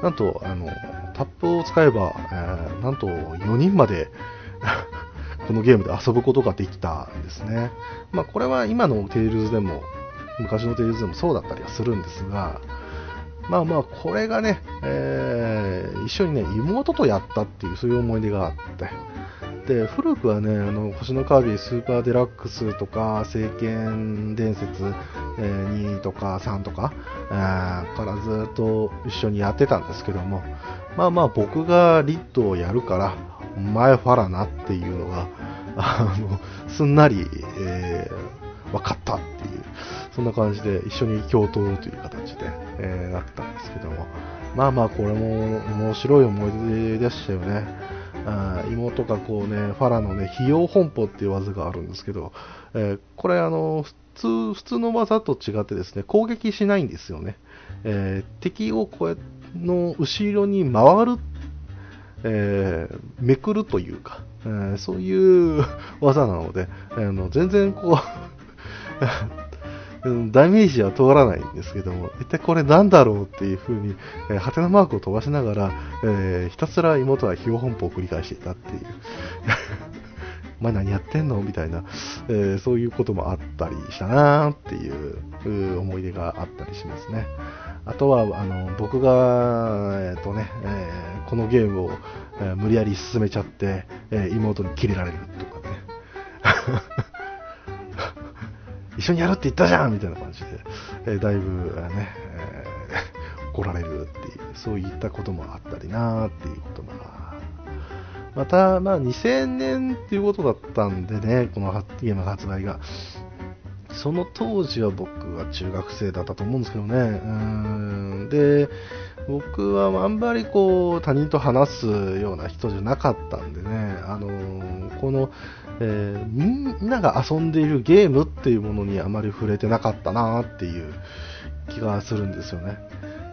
なんと、あの、タップを使えば、えー、なんと4人までこのゲームで遊ぶことができたんですね。まあ、これは今のテイルズでも、昔のテイルズでもそうだったりはするんですが、まあまあ、これがね、えー、一緒にね、妹とやったっていう、そういう思い出があって、で、古くはね、あの、星のカービィスーパーデラックスとか、聖剣伝説、えー、2とか3とか、えー、からずっと一緒にやってたんですけども、まあまあ僕がリットをやるから、お前ファラなっていうのが、あの、すんなり、えー、分かったっていう、そんな感じで一緒に共闘という形で、えー、なったんですけども、まあまあこれも面白い思い出でしたよね。あ妹がこうね、ファラのね、費用本舗っていう技があるんですけど、えー、これあの、普通、普通の技と違ってですね、攻撃しないんですよね。えー、敵をこうやの後ろに回る、えー、めくるというか、えー、そういう技なので、あの全然こう ダメージは通らないんですけども、一体これなんだろうっていう風に、えー、ハテナマークを飛ばしながら、えー、ひたすら妹は費用本舗を繰り返していたっていう。お前何やってんのみたいな、えー、そういうこともあったりしたなーっていう思い出があったりしますね。あとは、あの、僕が、えっ、とね、え、このゲームを、え、無理やり進めちゃって、え妹にキレられるとかね。一緒にやるって言ったじゃんみたいな感じで、えー、だいぶ、ね、えー、怒られるっていう、そういったこともあったりなーっていうことが。また、まあ、2000年っていうことだったんでね、このゲームの発売が。その当時は僕は中学生だったと思うんですけどね。うんで、僕はあんまりこう他人と話すような人じゃなかったんでね、あのこの、えー、みんなが遊んでいるゲームっていうものにあまり触れてなかったなっていう気がするんですよね。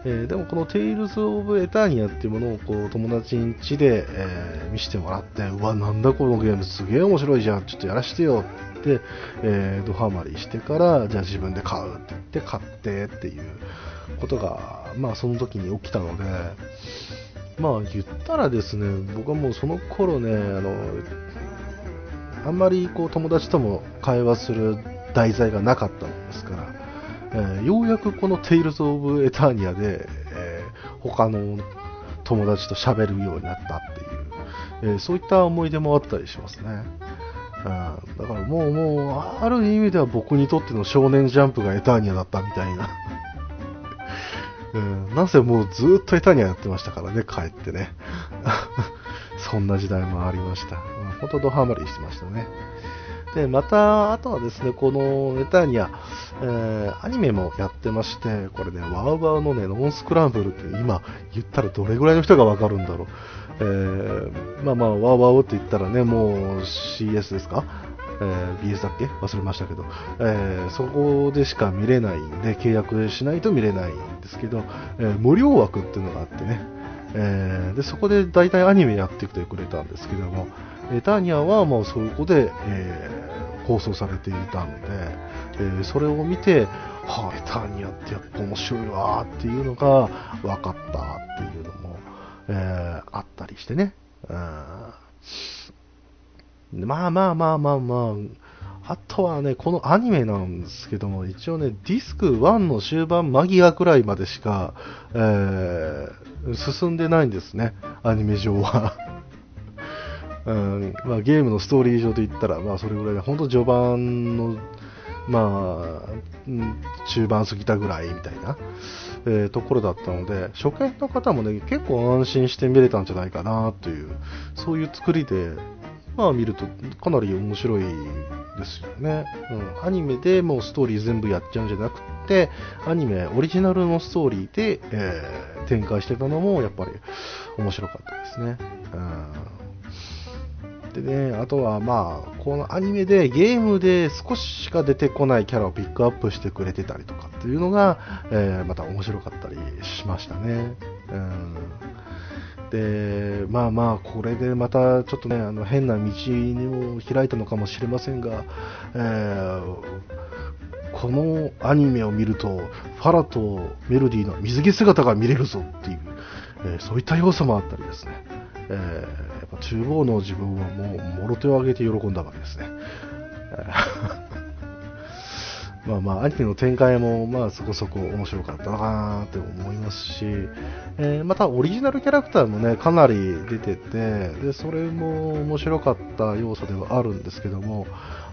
えー、でもこの Tales of Eternia っていうものをこう友達ん家で、えー、見せてもらって、うわ、なんだこのゲームすげえ面白いじゃん、ちょっとやらしてよって、えー、ドハマりしてから、じゃあ自分で買うって言って買ってっていうことが、まあその時に起きたので、まあ言ったらですね、僕はもうその頃ね、あの、あんまりこう友達とも会話する題材がなかったもんですから、えー、ようやくこの Tales of Eternia で、えー、他の友達と喋るようになったっていう、えー、そういった思い出もあったりしますね。うん、だからもう、もう、ある意味では僕にとっての少年ジャンプがエターニアだったみたいな。う ん、なんせもうずっとエターニアやってましたからね、帰ってね。そんな時代もありました。本当ドハマりしてましたね。で、また、あとはですね、このネタニア、えー、アニメもやってまして、これね、ワウワウのね、ノンスクランブルって今言ったらどれぐらいの人がわかるんだろう。えー、まあまあ、ワウワウって言ったらね、もう CS ですか？えー、BS だっけ？忘れましたけど、えー、そこでしか見れないんで、契約しないと見れないんですけど、えー、無料枠っていうのがあってね、えでそこで大体アニメやってきてくれたんですけども、エターニアはもうそこで、えー、放送されていたので、えー、それを見て、はあ、エターニアってやっぱ面白いわっていうのが分かったっていうのも、えー、あったりしてね。うん、まあまあまあまあまあ、あとはね、このアニメなんですけども、一応ね、ディスク1の終盤間際くらいまでしか、えー、進んでないんですね、アニメ上は。うんまあ、ゲームのストーリー上で言ったら、まあ、それぐらいで、本当序盤の、まあ、中盤過ぎたぐらいみたいな、えー、ところだったので、初見の方もね、結構安心して見れたんじゃないかなという、そういう作りで、まあ見るとかなり面白いですよね。うん、アニメでもうストーリー全部やっちゃうんじゃなくて、アニメオリジナルのストーリーで、えー、展開してたのもやっぱり面白かったですね。うんでね、あとはまあ、このアニメでゲームで少ししか出てこないキャラをピックアップしてくれてたりとかっていうのが、えー、また面白かったりしましたね。うんで、まあまあ、これでまたちょっとね、あの変な道を開いたのかもしれませんが、えー、このアニメを見ると、ファラとメロディーの水着姿が見れるぞっていう、えー、そういった要素もあったりですね、えー、やっぱ厨房の自分はもう、もろ手を挙げて喜んだわけですね。まあまあ、アニメの展開も、まあそこそこ面白かったなって思いますし、えー、またオリジナルキャラクターもね、かなり出てて、で、それも面白かった要素ではあるんですけども、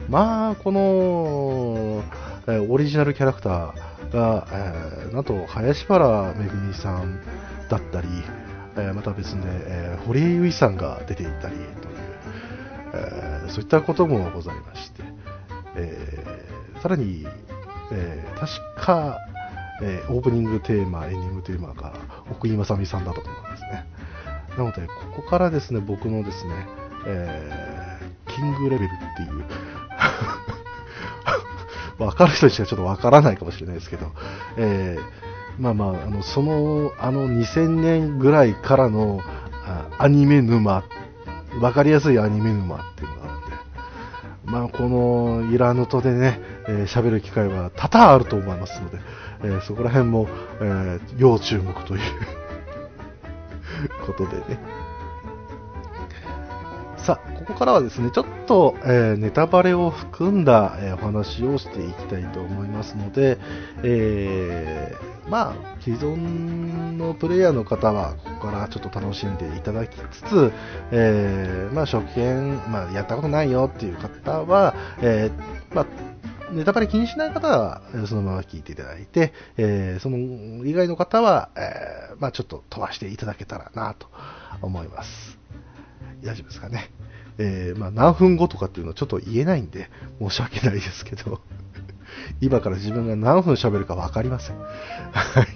まあ、この、えー、オリジナルキャラクターが、えー、なんと、林原めぐみさんだったり、えー、また別で、えー、堀江由衣さんが出ていたりという、え、そういったこともございまして、え、さらに、えー、確か、えー、オープニングテーマ、エンディングテーマが奥井正美さんだったと思うんですね。なので、ここからですね、僕のですね、えー、キングレベルっていう わかる人にしかちょっとわからないかもしれないですけど、えー、まあまあ、あの、その、あの2000年ぐらいからのアニメ沼、わかりやすいアニメ沼っていうのがあって、まあ、このイラヌトでね、えー、喋る機会は多々あると思いますので、えー、そこら辺も、えー、要注目ということでね。さあ、ここからはですね、ちょっと、え、ネタバレを含んだ、え、お話をしていきたいと思いますので、え、まあ、既存のプレイヤーの方は、ここからちょっと楽しんでいただきつつ、えまあ、初見、まあ、やったことないよっていう方は、えまあ、ネタバレ気にしない方は、そのまま聞いていただいて、えー、その以外の方は、えー、まあ、ちょっと飛ばしていただけたらなと思います。大丈夫ですかね。えー、まあ、何分後とかっていうのはちょっと言えないんで、申し訳ないですけど、今から自分が何分喋るか分かりません。はい。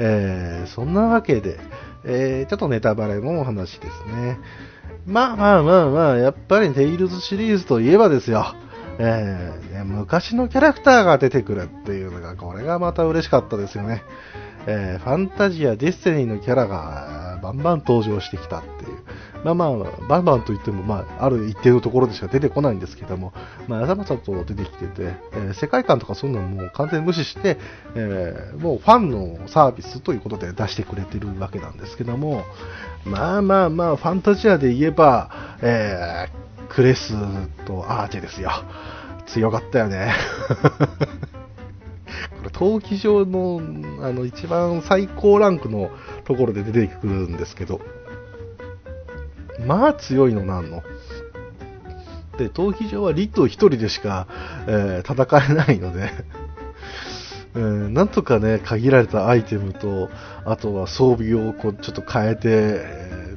えー、そんなわけで、えー、ちょっとネタバレのお話ですね。まあまあまあまあ、やっぱりテイルズシリーズといえばですよ。えー、昔のキャラクターが出てくるっていうのが、これがまた嬉しかったですよね。えー、ファンタジア、ディスティニーのキャラがバンバン登場してきたっていう。まあまあ、バンバンといっても、まあ、ある一定のところでしか出てこないんですけども、まあ、ざまざと出てきてて、えー、世界観とかそういうのも完全無視して、えー、もうファンのサービスということで出してくれてるわけなんですけども、まあまあまあ、ファンタジアで言えば、えー、クレスとアーチェですよ。強かったよね。これ、闘技場の、あの、一番最高ランクのところで出てくるんですけど、まあ強いのなんの？で、闘技場はリット1人でしか、えー、戦えないのでえー、なんとかね、限られたアイテムと、あとは装備をこうちょっと変えて、え、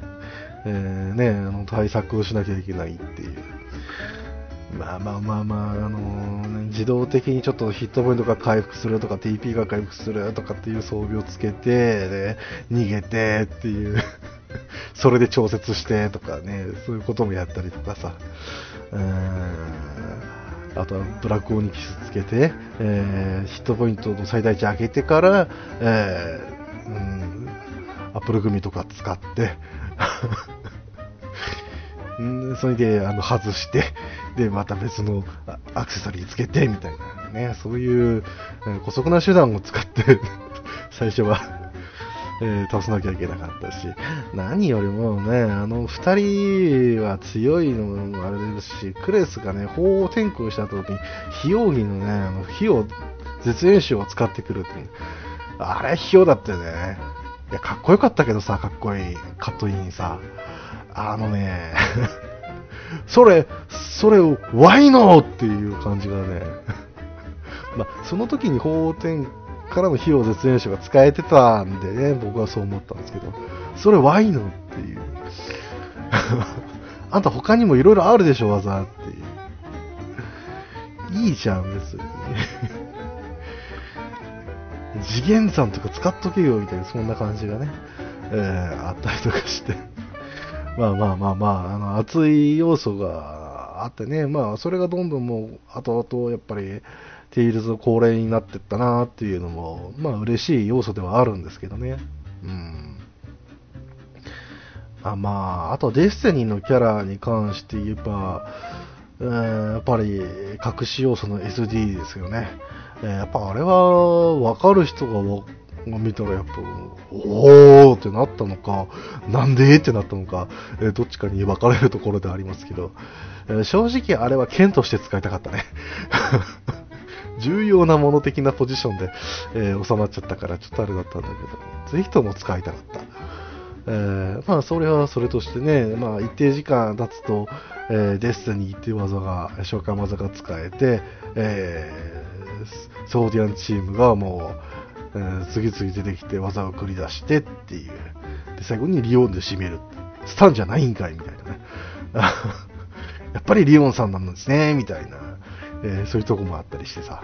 えー、ね、あの対策をしなきゃいけないっていう。まあまあまあまあ、あのー、自動的にちょっとヒットポイントが回復するとか TP が回復するとかっていう装備をつけて、で、逃げてっていう それで調節してとかね、そういうこともやったりとかさ、あとはブラックオニキスつけて、えー、ヒットポイントの最大値上げてから、えー、うん、アップルグミとか使ってん、それであの外して、で、また別のアクセサリーつけて、みたいなね、そういう、姑息な手段を使って 最初はえー、倒さなきゃいけなかったし、何よりもね、あの2人は強いのもあれですし、クレスがね、法を転向した時に、非容疑のね、あの火を、絶縁種を使ってくるっていう。あれ、ひよだったよね。いや、かっこよかったけどさ、かっこいい、カットインさ。あのね、それ、それを、ワイノーっていう感じがね、まあ、その時に法転からの火を絶縁種が使えてたんでね、僕はそう思ったんですけど、それワイノっていう。あんた他にもいろいろあるでしょ、技っていう。いいじゃん、別に。次元斬とか使っとけよ、みたいな、そんな感じがね、えー、あったりとかして。まあまあまあまあ、あの、熱い要素があってね、まあ、それがどんどんもう、後々やっぱり、テイルズの恒例になってったなっていうのも、まあ嬉しい要素ではあるんですけどね。うん。あまあ、あとデスティニーのキャラに関して言えば、えー、やっぱり隠し要素の SD ですよね。やっぱあれは分かる人が見たらやっぱ、おーってなったのか、なんでってなったのか、え、どっちかに分かれるところでありますけど、え、正直あれは剣として使いたかったね。重要なもの的なポジションで、え、収まっちゃったからちょっとあれだったんだけど、ぜひとも使いたかった。えー、まあ、それはそれとしてね、まあ、一定時間経つと、えー、デスティニーっていう技が、召喚技が使えて、えー、ソーディアンチームがもう、えー、次々出てきて技を繰り出してっていう。で、最後にリオンで締める。スタンじゃないんかいみたいなね。やっぱりリオンさんなんですね、みたいな。えー、そういうとこもあったりしてさ。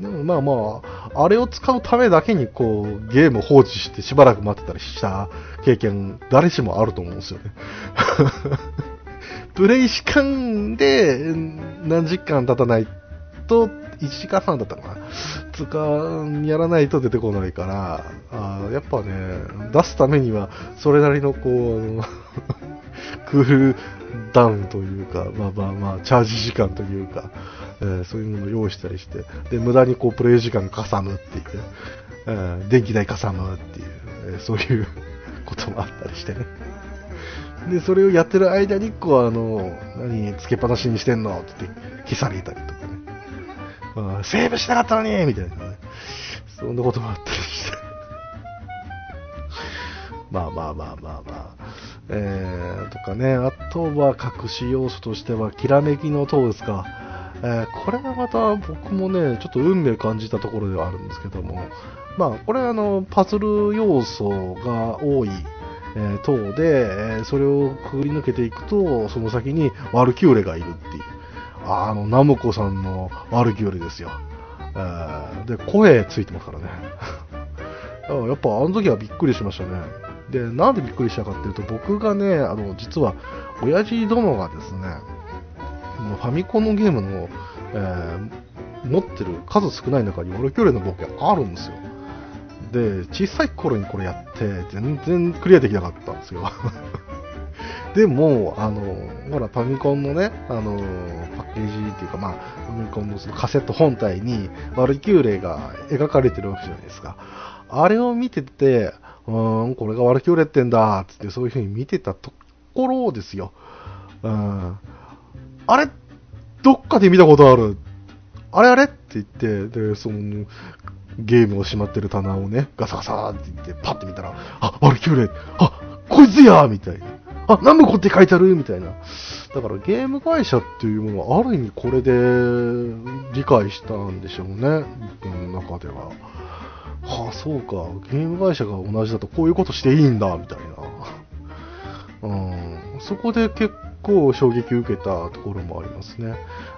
でもまあまあ、あれを使うためだけにこう、ゲームを放置してしばらく待ってたりした経験、誰しもあると思うんですよね。プレイ時間で何時間経たないと、1時間半だったかな。つか、やらないと出てこないから、あやっぱね、出すためには、それなりのこう、クールダウンというか、まあまあまあ、チャージ時間というか、えー、そういうものを用意したりして、で、無駄にこう、プレイ時間かさむっていう、えー、電気代かさむっていう、えー、そういう こともあったりしてね。で、それをやってる間に、こう、あの、何、つけっぱなしにしてんのって言って消されたりとかね。まあ、セーブしなかったのにみたいなね。そんなこともあったりして。まあまあまあまあまあ。えー、とかね、あとは隠し要素としては、きらめきの塔ですか。えー、これはまた僕もね、ちょっと運命感じたところではあるんですけども、まあ、これあの、パズル要素が多い、えー、塔で、えそれをくぐり抜けていくと、その先にワルキューレがいるっていう。あの、ナムコさんのワルキューレですよ。えー、で、声ついてますからね。やっぱあの時はびっくりしましたね。で、なんでびっくりしたかっていうと、僕がね、あの、実は、親父殿がですね、ファミコンのゲームの、えー、持ってる数少ない中にワルキューレのボケあるんですよ。で、小さい頃にこれやって、全然クリアできなかったんですよ。でも、あの、ほら、ファミコンのね、あの、パッケージっていうか、まあ、ファミコンのそのカセット本体に、ワルキューレが描かれてるわけじゃないですか。あれを見てて、うーん、これがワルキューレってんだ、つってそういう風に見てたところですよ。うん。あれどっかで見たことある。あれあれって言って、で、その、ゲームをしまってる棚をね、ガサガサって言って、パッて見たら、あ、ワルキューレ、あ、こいつやみたいな。あ、ナムコって書いてあるみたいな。だからゲーム会社っていうものはある意味これで理解したんでしょうね。僕の中では。はあ、そうか。ゲーム会社が同じだとこういうことしていいんだ、みたいな。うん。そこで結構衝撃受けたところもありますね。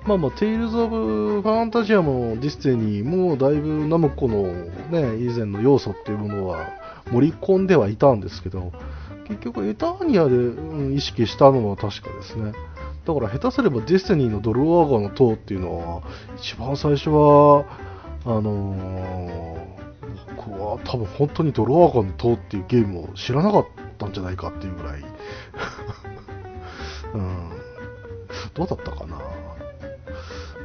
まあまあ、テイルズ・オブ・ファンタジアもディスティニーもだいぶナムコのね、以前の要素っていうものは盛り込んではいたんですけど、結局エターニアで、うん、意識したのは確かですね。だから下手すればディスティニーのドルアーガの塔っていうのは、一番最初は、あのー、僕は多分本当にドルワーガーの塔っていうゲームを知らなかったんじゃないかっていうぐらい、うん、どうだったかな。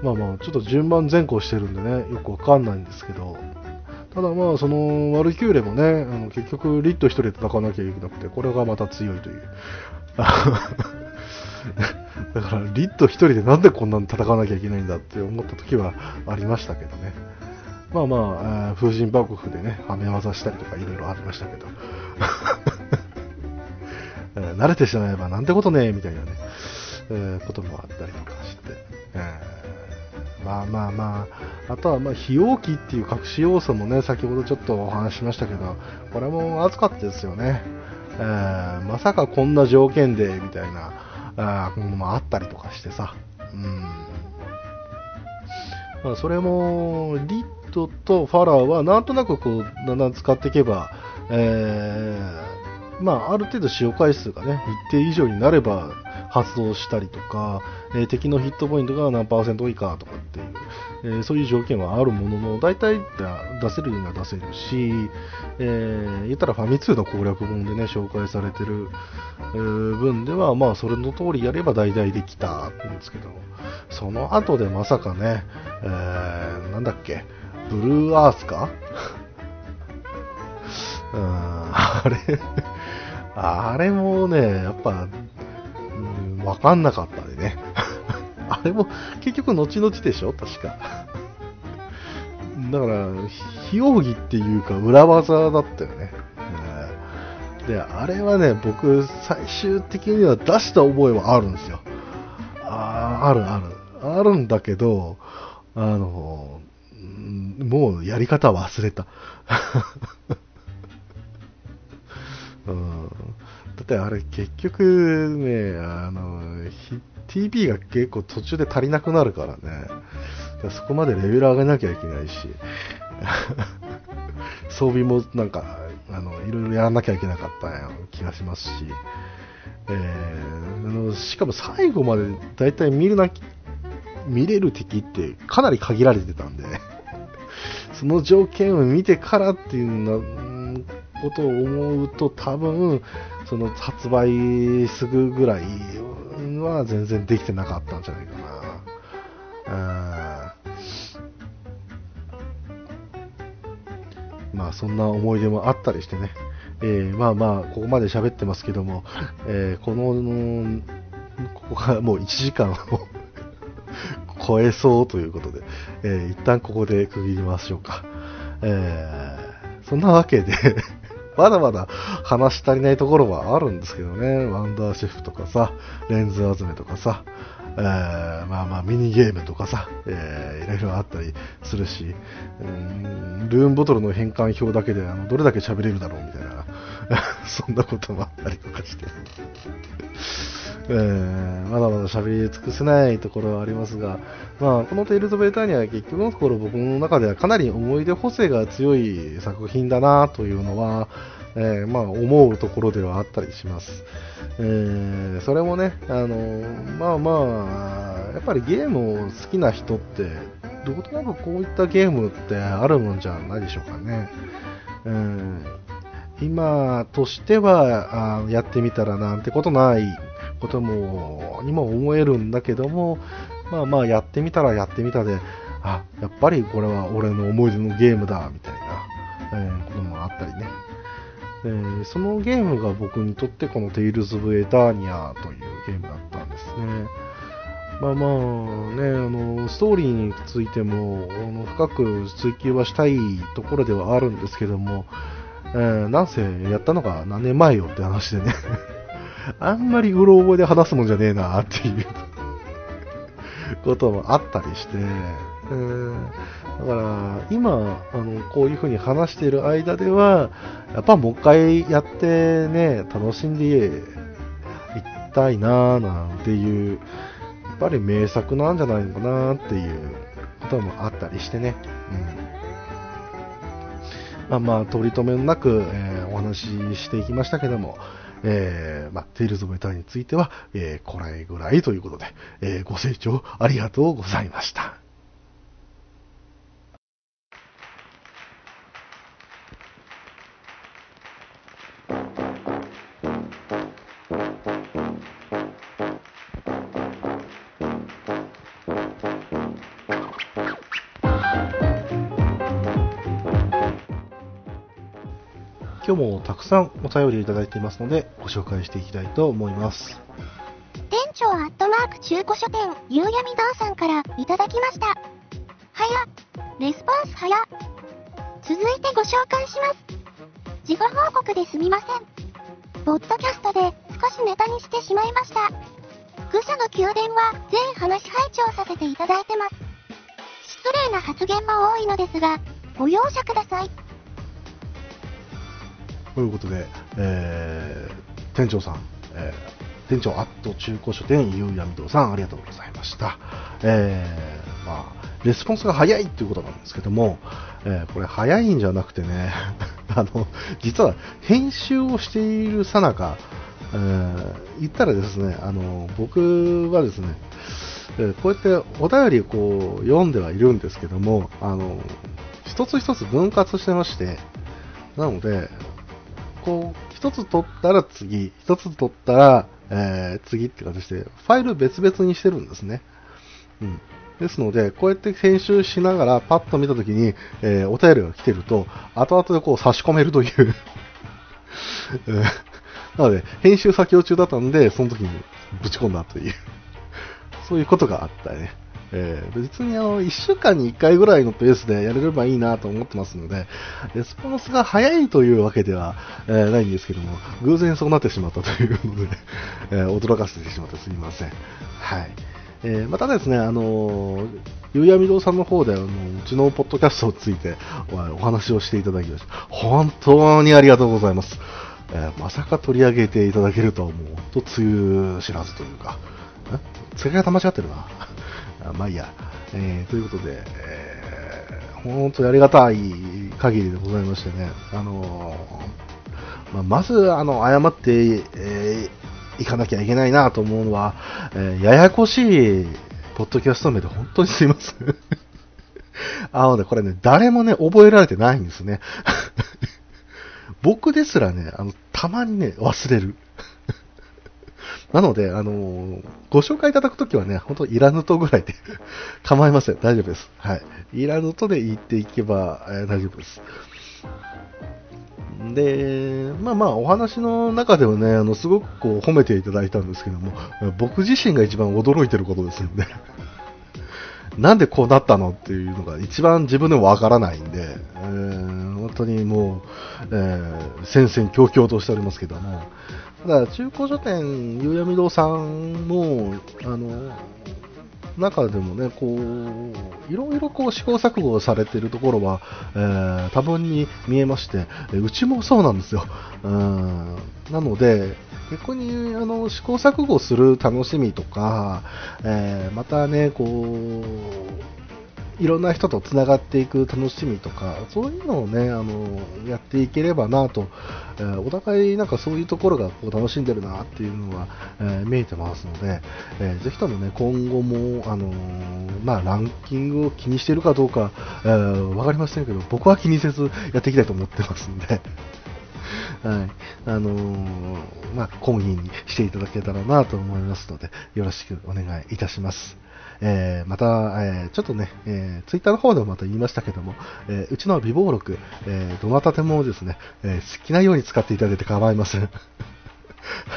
まあまあ、ちょっと順番前後してるんでね、よくわかんないんですけど、ただまあ、その、ワルキューレもね、あの結局、リット1人で戦わなきゃいけなくて、これがまた強いという。だから、リット1人でなんでこんなに戦わなきゃいけないんだって思った時はありましたけどね。まあまあ、風神幕府でね、はめ技したりとかいろいろありましたけど。慣れてしまえばなんてことねみたいなね、えー、こともあったりとかして。えーまあまあまあ、あとはまあ、非容器っていう隠し要素もね、先ほどちょっとお話しましたけど、これも熱かったですよね。えー、まさかこんな条件で、みたいな、あものもあったりとかしてさ。うん。まあ、それも、リットとファラーはなんとなくこう、だんだん使っていけば、えまあ、ある程度使用回数がね、一定以上になれば発動したりとか、えー敵のヒットポイントが何パーセント以下とかっていう、えーそういう条件はあるものの、大体出せるには出せるし、えー言ったらファミ通の攻略本でね、紹介されてる、えー分では、まあ、それの通りやれば大体できたんですけど、その後でまさかね、えーなんだっけ、ブルーアースか、あれ、あれもね、やっぱ、うん、わかんなかったでね。あれも結局後々でしょ？確か。だから、非容疑っていうか裏技だったよね。で、あれはね、僕、最終的には出した覚えはあるんですよ。ああるある。あるんだけど、あの、もうやり方忘れた。うん、だってあれ結局ね、あの、TP が結構途中で足りなくなるからね。らそこまでレベル上げなきゃいけないし、装備もなんか、あの、いろいろやらなきゃいけなかったような気がしますし、えーあのしかも最後までだいたい見るな、見れる敵ってかなり限られてたんで、その条件を見てからっていうなうんことを思うと多分、その発売すぐぐらいは全然できてなかったんじゃないかな。まあそんな思い出もあったりしてね。えーまあまあ、ここまで喋ってますけども、えーこの、ここがもう1時間を 超えそうということで、えー一旦ここで区切りましょうか。えーそんなわけで、まだまだ話し足りないところはあるんですけどね、ワンダーシェフとかさ、レンズ集めとかさ、えーまあまあミニゲームとかさ、えーいろいろあったりするし、うんルーンボトルの変換表だけであのどれだけ喋れるだろうみたいな、そんなこともあったりとかして。えーまだまだ喋り尽くせないところはありますが、まあ、このテイルズ・オブ・エターニアは結局のところ僕の中ではかなり思い出補正が強い作品だなというのは、えーまあ、思うところではあったりします。えーそれもね、あのまあまあ、やっぱりゲームを好きな人って、どことなくこういったゲームってあるもんじゃないでしょうかね。うん今としてはあやってみたらなんてことないこともにも思えるんだけども、まあまあやってみたらやってみたで、あ、やっぱりこれは俺の思い出のゲームだ、みたいな、えーこともあったりね。えーそのゲームが僕にとってこの Tales of Eternia というゲームだったんですね。まあまあね、あの、ストーリーについても、あの深く追求はしたいところではあるんですけども、えーなんせやったのが何年前よって話でね、あんまりうろ覚えで話すもんじゃねえなっていうこともあったりして、えーだから今あのこういう風に話している間ではやっぱもう一回やってね楽しんでいきたいななんていうぱり名作なんじゃないのかなっていうこともあったりしてね、うんまあまあ取り留めなく、えーお話ししていきましたけども、えーまあ、テイルズ・オブ・エタについては、えーこれぐらいということで、えーご清聴ありがとうございました。今日もたくさんお便りをいただいていますので、ご紹介していきたいと思います。店長アットマーク中古書店、ゆうやみだーさんからいただきました。はや、レスポンスはや。続いてご紹介します。自己報告ですみません。ポッドキャストで少しネタにしてしまいました。愚者の宮殿は全話拝聴させていただいてます。失礼な発言も多いのですが、ご容赦ください。ということで、えー店長さん、えー店長アット中古書店ゆうやみどうさんありがとうございました。えーまあ、レスポンスが早いっていうことなんですけども、えー、これ早いんじゃなくてね、あの、実は編集をしているさなか、えー、言ったらですね、あの、僕はですね、え、こうやってお便りをこう読んではいるんですけども、あの、一つ一つ分割してまして、なので、こう、一つ取ったら次、一つ取ったら、えー、次って形で、ファイル別々にしてるんですね。うん。ですので、こうやって編集しながらパッと見たときに、えー、お便りが来てると、後々でこう差し込めるという なので、編集作業中だったんで、その時にぶち込んだというそういうことがあったね。えー、別にあの、1週間に1回ぐらいのペースでやれればいいなと思ってますので、レスポンスが早いというわけでは、えー、ないんですけども、偶然そうなってしまったというので、えー、驚かせてしまってすみません。はい。えー、またですね、あのー、ゆうやみどうさんの方で、あの、うちのポッドキャストについてお話をしていただきました。本当にありがとうございます。えー、まさか取り上げていただけるとはもう、と梅雨知らずというか、使い方間違ってるな。まあいいや。えー、ということで、えー、本当にありがたい限りでございましてね、あのまあ、まず、あの、謝って、えーいかなきゃいけないなと思うのは、えー、ややこしいポッドキャスト名で本当にすいません あのね、これね、誰もね、覚えられてないんですね。僕ですらね、あの、たまにね、忘れる。なので、あのー、ご紹介いただくときはね、本当いらぬとぐらいで 構いません。大丈夫です。はい。いらぬとで言っていけば、えー、大丈夫です。で、まあまあ、お話の中ではね、あの、すごくこう、褒めていただいたんですけども、僕自身が一番驚いてることですんで、なんでこうなったのっていうのが一番自分でもわからないんで、えー、本当にもう、えー、戦々恐々としておりますけども、ただ、中古書店、ゆうやみ堂さんも、あの、中でもね、こう、いろいろこう試行錯誤されてるところは、えー、多分に見えまして、うちもそうなんですよ。うんなので、逆にあの試行錯誤する楽しみとか、えー、またね、こう、いろんな人とつながっていく楽しみとか、そういうのをね、あの、やっていければなと、えー、お互いなんかそういうところがこう楽しんでるなっていうのは、えー、見えてますので、えー、ぜひともね、今後も、あのまあ、ランキングを気にしているかどうか、えー、わかりませんけど、僕は気にせずやっていきたいと思ってますんで、はい。あのー、まあ、講義にしていただけたらなと思いますので、よろしくお願いいたします。えー、また、えー、ちょっとね、えー、ツイッターの方でもまた言いましたけども、え、うちの微暴録、え、どなたでもですね、え、好きなように使っていただいて構いません。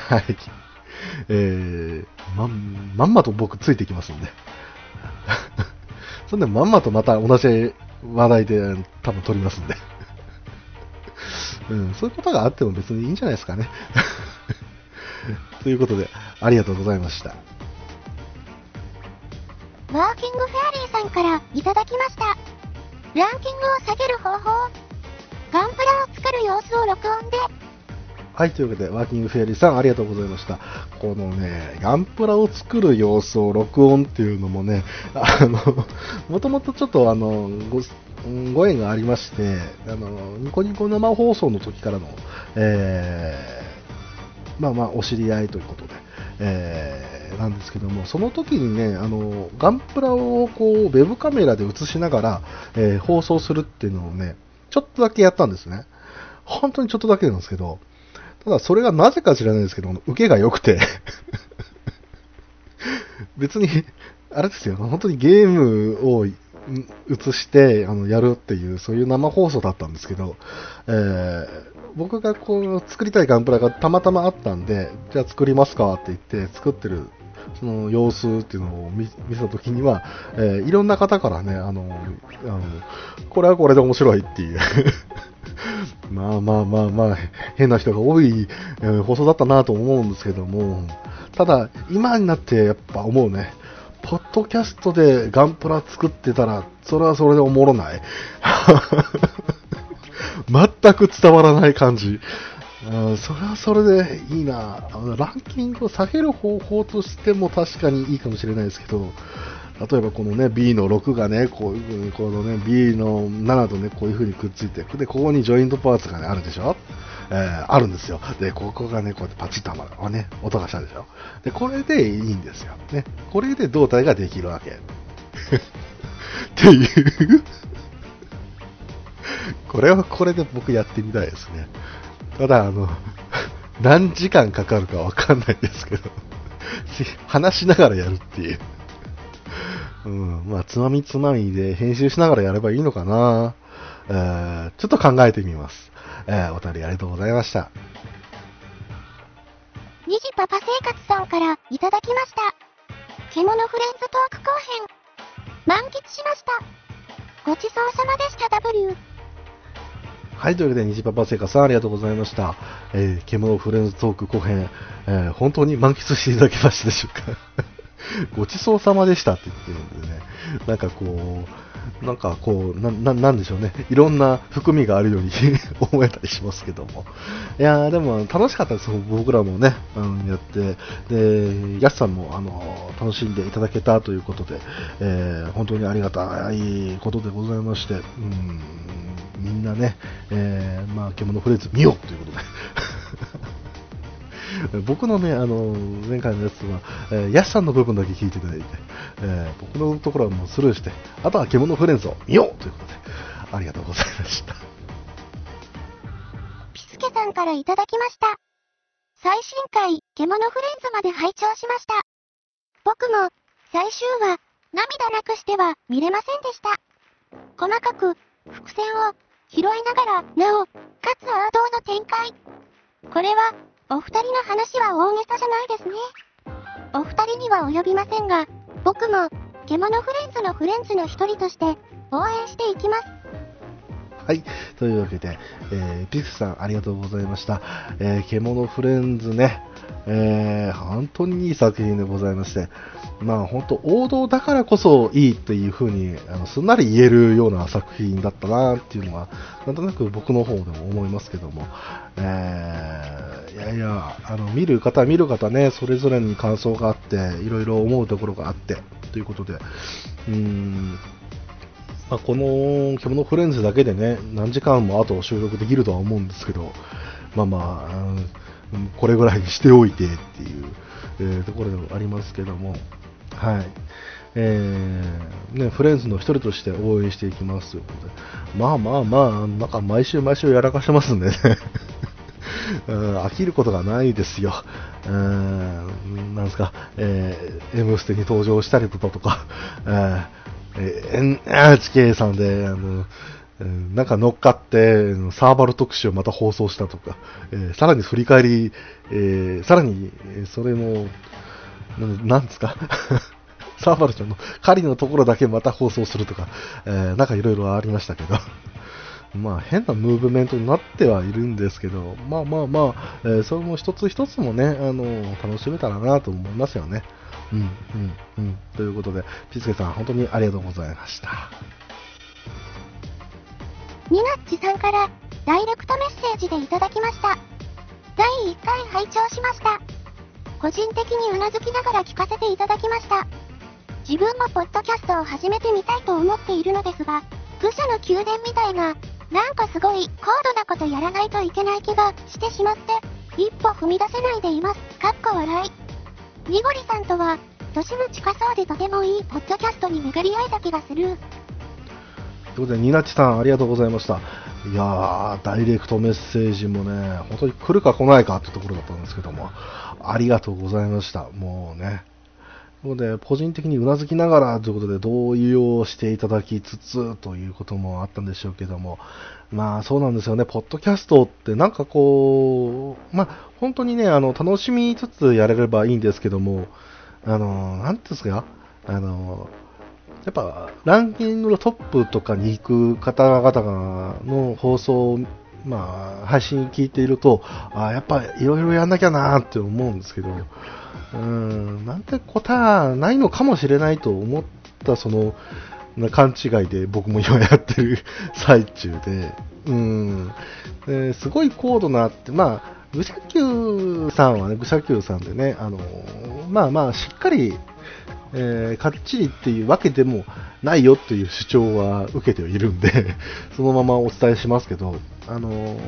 はい。えー、まん、まんまと僕ついてきますんで。そんでまんまとまた同じ話題で多分撮りますんで。うん、そういうことがあっても別にいいんじゃないですかね。ということで、ありがとうございました。ワーキングフェアリーさんからいただきました。ランキングを下げる方法。ガンプラを作る様子を録音で。はい、というわけで、ワーキングフェアリーさんありがとうございました。このね、ガンプラを作る様子を録音っていうのもね、あの、もともとちょっとあの、ご、ご縁がありまして、あの、ニコニコ生放送の時からの、えー、まあまあ、お知り合いということで、えー、なんですけども、その時にね、あの、ガンプラをこう、ウェブカメラで映しながら、えー、放送するっていうのをね、ちょっとだけやったんですね。本当にちょっとだけなんですけど、ただそれがなぜか知らないですけど、受けが良くて 別に、あれですよ、本当にゲームを映してあのやるっていう、そういう生放送だったんですけど、えー、僕がこう作りたいガンプラがたまたまあったんで、じゃあ作りますかって言って作ってるその様子っていうのを見見たときには、えー、いろんな方からね、あの、あのこれはこれで面白いっていう まあまあまあまあ、変な人が多い、え、放送だったなと思うんですけども、ただ、今になってやっぱ思うね、ポッドキャストでガンプラ作ってたら、それはそれでおもろない。全く伝わらない感じ。うん、それはそれでいいな。ランキングを下げる方法としても確かにいいかもしれないですけど、例えばこのね B の6がねこういう風にこのね B の7とねこういう風にくっついてでここにジョイントパーツが、ね、あるでしょ、えー、あるんですよ。でここがねこうやってパチッとはまるね音がしたでしょ？でこれでいいんですよ、ね、これで胴体ができるわけ。っていう。これはこれで僕やってみたいですねただあの 何時間かかるかわかんないですけど 話しながらやるっていううん、まあ、つまみつまみで編集しながらやればいいのかな。えー、ちょっと考えてみます。えー、お便りありがとうございました。にじパパ生活さんからいただきました。獣フレンズトーク後編。満喫しました。ごちそうさまでした W。はい、というわけで、虹パパ生活さんありがとうございました。えー、獣フレンズトーク後編、えー、本当に満喫していただけましたでしょうか？ごちそうさまでしたって言ってるんでね、なんかこう、なんかこう、な、ななんでしょうね、いろんな含みがあるように 思えたりしますけども。いやー、でも楽しかったです、僕らもね、うん、やって、で、やすさんも、あの、楽しんでいただけたということで、えー、本当にありがたいことでございまして、うん、みんなね、えー、まあ、獣フレーズ見ようということで。僕のね、あの、前回のやつは、えー、ヤシさんの部分だけ聞いていただいて、えー、僕のところはもうスルーして、あとは獣フレンズを見ようということで、ありがとうございました。ピスケさんからいただきました。最新回、獣フレンズまで拝聴しました。僕も、最終話、涙なくしては見れませんでした。細かく、伏線を拾いながら、なお、かつ王道の展開。これは、お二人の話は大げさじゃないですね。お二人には及びませんが、僕も、獣フレンズのフレンズの一人として、応援していきます。はい。というわけで、えー、ピクさんありがとうございました。えー、獣フレンズね、えー、本当にいい作品でございまして、まあ本当王道だからこそいいっていう風にあにすんなり言えるような作品だったなっていうのはなんとなく僕の方でも思いますけども、えー、いやいやあの見る方見る方ねそれぞれに感想があっていろいろ思うところがあってということで。うん。まあ、この獣フレンズだけでね何時間も後収録できるとは思うんですけどまあまあこれぐらいにしておいてっていう、えー、ところでもありますけども。はい。えーね、フレンズの一人として応援していきます。ということで、まあまあまあ、なんか毎週毎週やらかしてますんでね。飽きることがないですよ。うん、なんですか、えー、M ステに登場したりとか、えー、NHK さんで、あの、なんか乗っかって、サーバル特集をまた放送したとか、えー、さらに振り返り、えー、さらに、それも、なんですか。サーバルちゃんの狩りのところだけまた放送するとか、えー、なんかいろいろありましたけど、まあ変なムーブメントになってはいるんですけど、まあまあまあ、えー、それも一つ一つもね、あの楽しめたらなと思いますよね。うん、うん、うん。ということで、ピスケさん、本当にありがとうございました。ニナッチさんから、ダイレクトメッセージでいただきました。第1回拝聴しました。個人的にうなずきながら聞かせていただきました。自分もポッドキャストを始めてみたいと思っているのですが、愚者の宮殿みたいな、なんかすごい高度なことやらないといけない気がしてしまって、一歩踏み出せないでいます。かっこ笑い。ニゴリさんとは、年も近そうでとてもいいポッドキャストに巡り合えた気がする。ということで、ニナチさん、ありがとうございました。いやー、ダイレクトメッセージもね、本当に来るか来ないかってところだったんですけども、ありがとうございました。もうね。ので、個人的にうなずきながらということで同意をしていただきつつということもあったんでしょうけども、まあそうなんですよね、ポッドキャストってなんかこう、まあ本当にね、あの、楽しみつつやれればいいんですけども、あの、なんですか、あの、やっぱランキングのトップとかに行く方々の放送、まあ、配信聞いていると、あやっぱいろいろやんなきゃなって思うんですけど、うん、なんてことはないのかもしれないと思ったその勘違いで僕も今やってる最中で、うん、ですごい高度なって、まあ、愚者級さんはね、愚者級さんでね、あのまあまあ、しっかりえー、かっちりっていうわけでもないよっていう主張は受けているんでそのままお伝えしますけど、あの、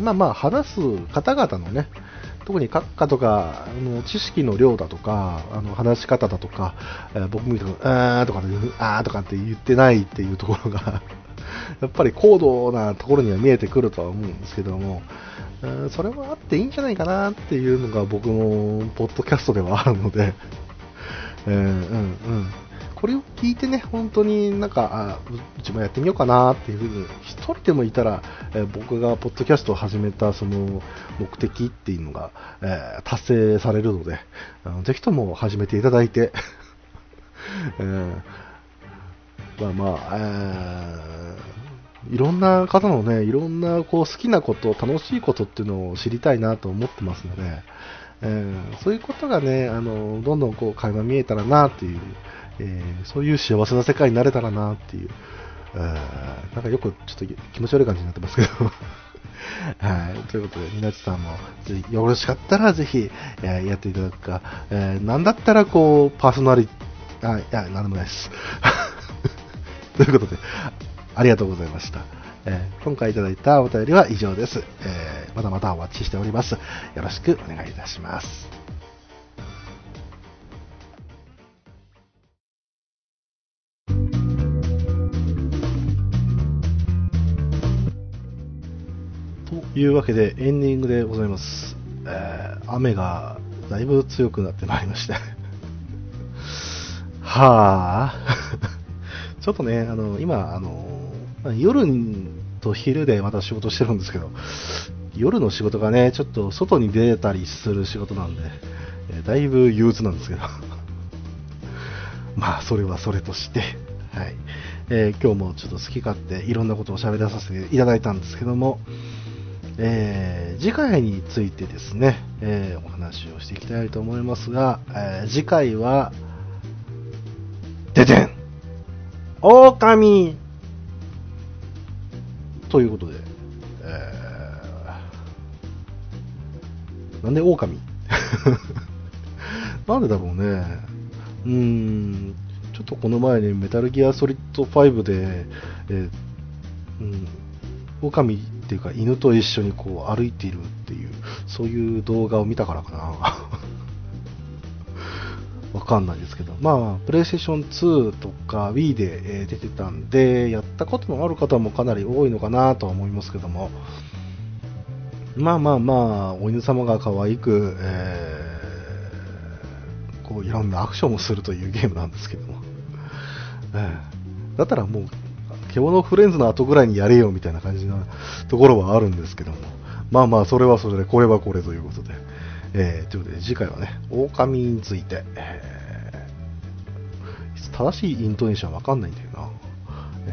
まあまあ、話す方々のね、特に閣下とか、あの知識の量だとか、あの話し方だとか、えー、僕みたいに、あーとかあーとかって言ってないっていうところが やっぱり高度なところには見えてくるとは思うんですけども、それはあっていいんじゃないかなっていうのが僕のポッドキャストではあるので、えー、うんうん。これを聞いてね、本当になんか、あうちもやってみようかなっていうふうに、一人でもいたら、えー、僕がポッドキャストを始めたその目的っていうのが、えー、達成されるので、あのぜひとも始めていただいて、えー、まあまあ、えー、いろんな方のね、いろんなこう好きなこと、楽しいことっていうのを知りたいなと思ってますので、えー、そういうことがね、あのどんどんこう垣間見えたらなっていう、えー、そういう幸せな世界になれたらなっていう、えー、なんかよくちょっと気持ち悪い感じになってますけど。はい。ということで、みなちさんも、ぜひ、よろしかったら、ぜひ、え、やっていただくか、えー、なんだったら、こう、パーソナリティ、あ、いや、なんでもないです。ということで、ありがとうございました。えー、今回いただいたお便りは以上です、えー、まだまだお待ちしております。よろしくお願いいたします。いうわけでエンディングでございます。えー、雨がだいぶ強くなってまいりまして はあ ちょっとね、あの、今、あの、夜と昼でまた仕事してるんですけど、夜の仕事がね、ちょっと外に出たりする仕事なんで、えだいぶ憂鬱なんですけど、まあ、それはそれとして、はい。えー、今日もちょっと好き勝手いろんなことを喋らさせていただいたんですけども、えー、次回についてですね、えー、お話をしていきたいと思いますが、え次回は、ででん。狼。ということで、えー、なんで狼？なんでだろうね。うーん、ちょっとこの前にメタルギアソリッド5で、えー、うん、狼っていうか犬と一緒にこう歩いているっていう、そういう動画を見たからかな。わかんないですけど、まあ、プレイステーション2とか Wii で、え出てたんで、やったことのある方もかなり多いのかなとは思いますけども、まあまあまあ、お犬様が可愛く、えー、こういろんなアクションをするというゲームなんですけども、えー、だったらもう、獣フレンズの後ぐらいにやれよみたいな感じなところはあるんですけども、まあまあ、それはそれで、これはこれということで、えー、ということで次回はね、狼について、えー、正しいイントネーションわかんないんだよな。え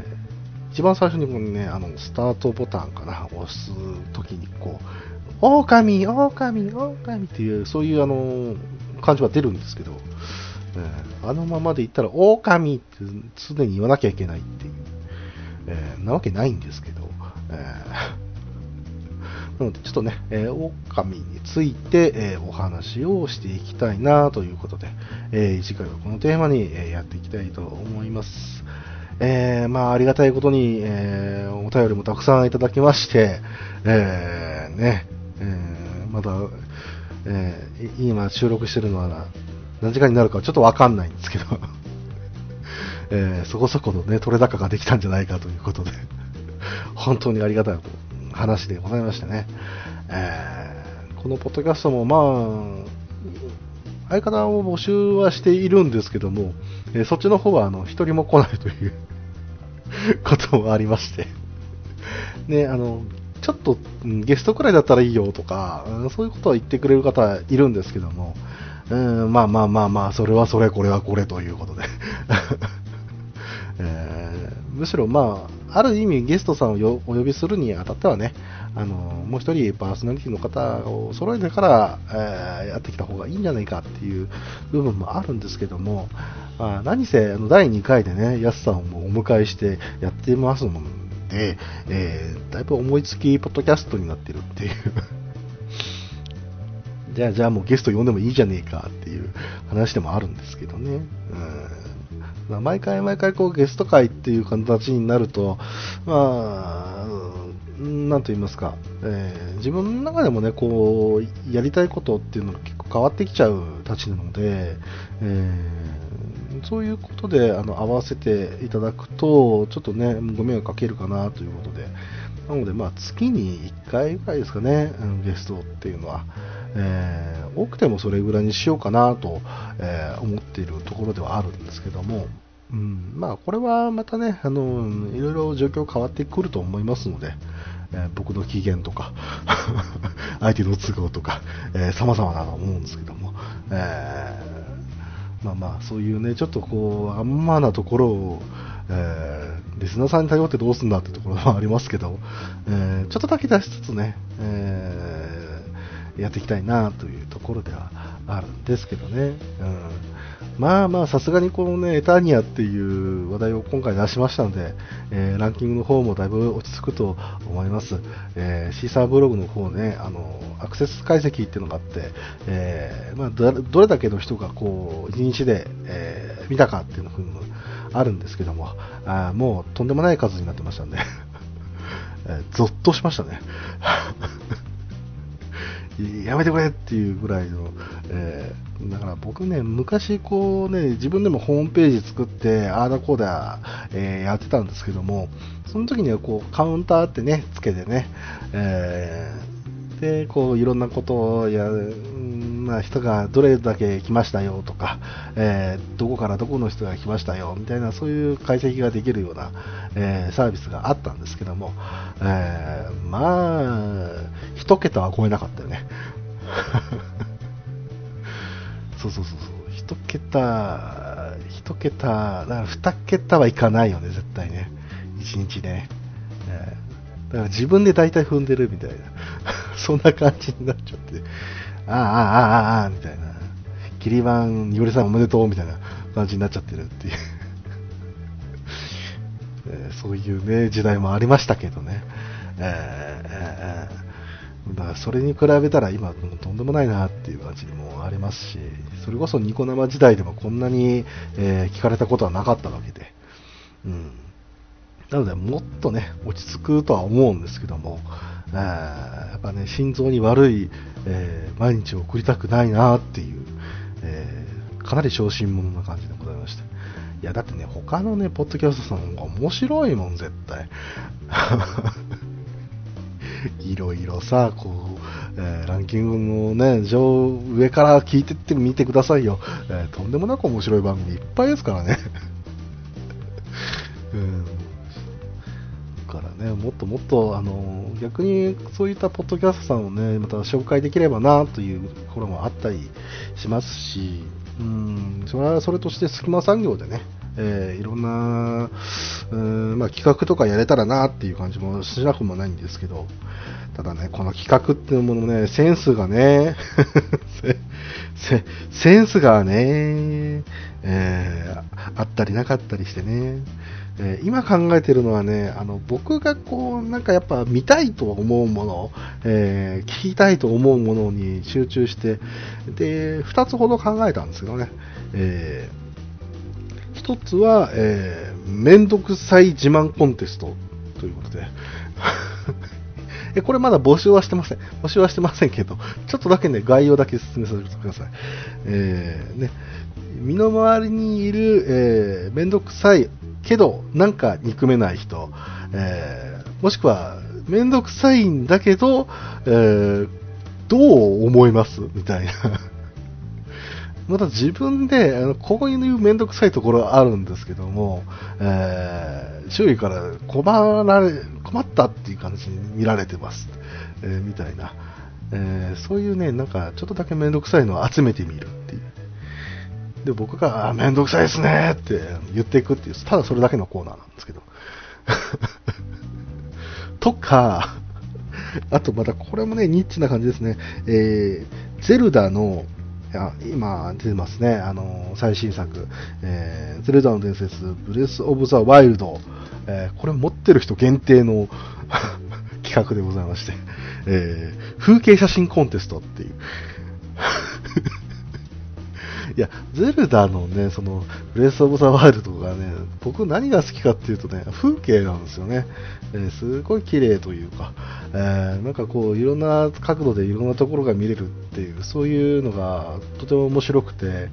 ー、一番最初にこのね、あの、スタートボタンかな、押すときにこう、狼、狼、狼っていう、そういうあの、感じは出るんですけど、え、あのままで言ったら、狼って常に言わなきゃいけないっていう、えー、なわけないんですけど、えー なので、ちょっとね、えー、狼について、え、お話をしていきたいなということで、え、次回はこのテーマに、えやっていきたいと思います。え、まあ、ありがたいことに、え、お便りもたくさんいただきまして、え、ね、え、まだ、えー、今収録してるのは何時間になるかちょっとわかんないんですけど、えー、そこそこのね、取れ高ができたんじゃないかということで、本当にありがたい話でございましてね、えー、このポッドキャストもまあ、相方を募集はしているんですけども、えー、そっちの方はあの、一人も来ないという こともありまして。ね、あの、ちょっとゲストくらいだったらいいよとか、そういうことは言ってくれる方いるんですけども、うん、まあまあまあまあ、それはそれ、これはこれということで。えー、むしろまあ、ある意味ゲストさんをお呼びするにあたってはね、あのもう一人パーソナリティの方を揃えてから、えー、やってきた方がいいんじゃないかっていう部分もあるんですけども、まあ、何せあの第2回でね、やすさんをお迎えしてやってますので、えー、だいぶ思いつきポッドキャストになってるっていう じゃあ、じゃあもうゲスト呼んでもいいじゃねえかっていう話でもあるんですけどね。うんまあ、毎回毎回こうゲスト会っていう形になると、まあ、なんと言いますか、えー、自分の中でもね、こう、やりたいことっていうのが結構変わってきちゃうたちなので、えー、そういうことであの合わせていただくと、ちょっとね、ご迷惑かけるかなということで、なので、まあ、月に1回ぐらいですかね、ゲストっていうのは。えー、多くてもそれぐらいにしようかなと、えー、思っているところではあるんですけども、うん、まあこれはまたね、あのいろいろ状況変わってくると思いますので、えー、僕の機嫌とか 相手の都合とか、えー、様々だと思うんですけども、えー、まあまあそういうね、ちょっとこう、あんまなところを、えー、リスナーさんに頼ってどうすんだってところもありますけど、えー、ちょっとだけ出しつつね、えー、やっていきたいなというところではあるんですけどね。うんまあまあ、さすがにこのね、エターニアっていう話題を今回出しましたので、えー、ランキングの方もだいぶ落ち着くと思います。えー、シーサーブログの方ね、あの、アクセス解析っていうのがあって、えー、まあ、どれだけの人がこう、1日で、えー、見たかっていうのがあるんですけども、あもうとんでもない数になってましたんで、えー、ゾッとしましたね。やめてくれっていうぐらいの、えー、だから僕ね、昔こうね、自分でもホームページ作って、ああだこうだ、えー、やってたんですけども、その時にはこう、カウンターってね、つけてね、えー、で、こう、いろんなことをやるる、まあ、人がどれだけ来ましたよとか、えー、どこからどこの人が来ましたよみたいなそういう解析ができるような、えー、サービスがあったんですけども、えー、まあ、一桁は超えなかったよね。そうそうそうそう、一桁、一桁、だから二桁はいかないよね、絶対ね。一日ね。えー、だから自分で大体踏んでるみたいな、そんな感じになっちゃって。ああ、ああ、ああ、みたいな。キリバン、よりさんおめでとう、みたいな感じになっちゃってるっていう えー、そういうね、時代もありましたけどね。えー、だからそれに比べたら今、とんでもないなっていう感じもありますし、それこそニコ生時代でもこんなに、えー、聞かれたことはなかったわけで。うん。なので、もっとね、落ち着くとは思うんですけども、やっぱね、心臓に悪い、えー、毎日を送りたくないなっていう、えー、かなり小心者な感じでございまして。いや、だってね、他のね、ポッドキャストさんが面白いもん、絶対。いろいろさ、こう、えー、ランキングのね、上、上から聞いてってみてくださいよ。えー、とんでもなく面白い番組いっぱいですからね。うんね、もっともっと、あの、逆にそういったポッドキャストさんをね、また紹介できればな、というところもあったりしますし、うん、それはそれとして隙間産業でね、えー、いろんな、うんまあ、企画とかやれたらなっていう感じもしなくもないんですけど、ただね、この企画っていうものね、センスがね、センスがね、えー、あったりなかったりしてね、えー、今考えてるのはね、あの僕がこうなんかやっぱ見たいと思うもの、えー、聞きたいと思うものに集中して、で2つほど考えたんですけどね、えー、1つは、えー、めんどくさい自慢コンテストということで。えこれまだ募集はしてません。募集はしてませんけど、ちょっとだけね、概要だけ説明させてください。えー、ね、身の回りにいる、えー、めんどくさいけど、なんか憎めない人、えー、もしくは、めんどくさいんだけど、えー、どう思います？みたいな。また自分で、あのここに言うめんどくさいところあるんですけども、えー、周囲から困られ、困ったっていう感じに見られてます。えー、みたいな。えー、そういうね、なんかちょっとだけめんどくさいのを集めてみるっていう。で、僕が、あ、めんどくさいですねって言っていくっていう、ただそれだけのコーナーなんですけど。とか、あとまたこれもね、ニッチな感じですね。えー、ゼルダの、今出てますね、あの最新作、えー、ゼルダの伝説、ブレス・オブ・ザ・ワイルド、えー、これ持ってる人限定の 企画でございまして、えー、風景写真コンテストっていう、いや、ゼルダのね、その、ブレスオブザワイルドがね、僕何が好きかっていうとね、風景なんですよね。えーすごい綺麗というか、えーなんかこう、いろんな角度でいろんなところが見れるっていう、そういうのがとても面白くて、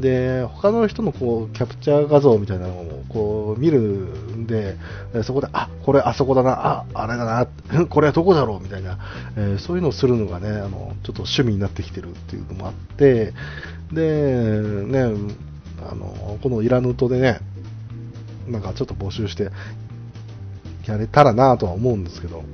で、他の人のこう、キャプチャー画像みたいなのをこう、見るんで、そこで、あ、これあそこだな、あ、あれだな、これはどこだろうみたいな、えーそういうのをするのがね、あの、ちょっと趣味になってきてるっていうのもあって、で、ね、あの、このイラヌトでね、なんかちょっと募集して、やれたらなとは思うんですけど、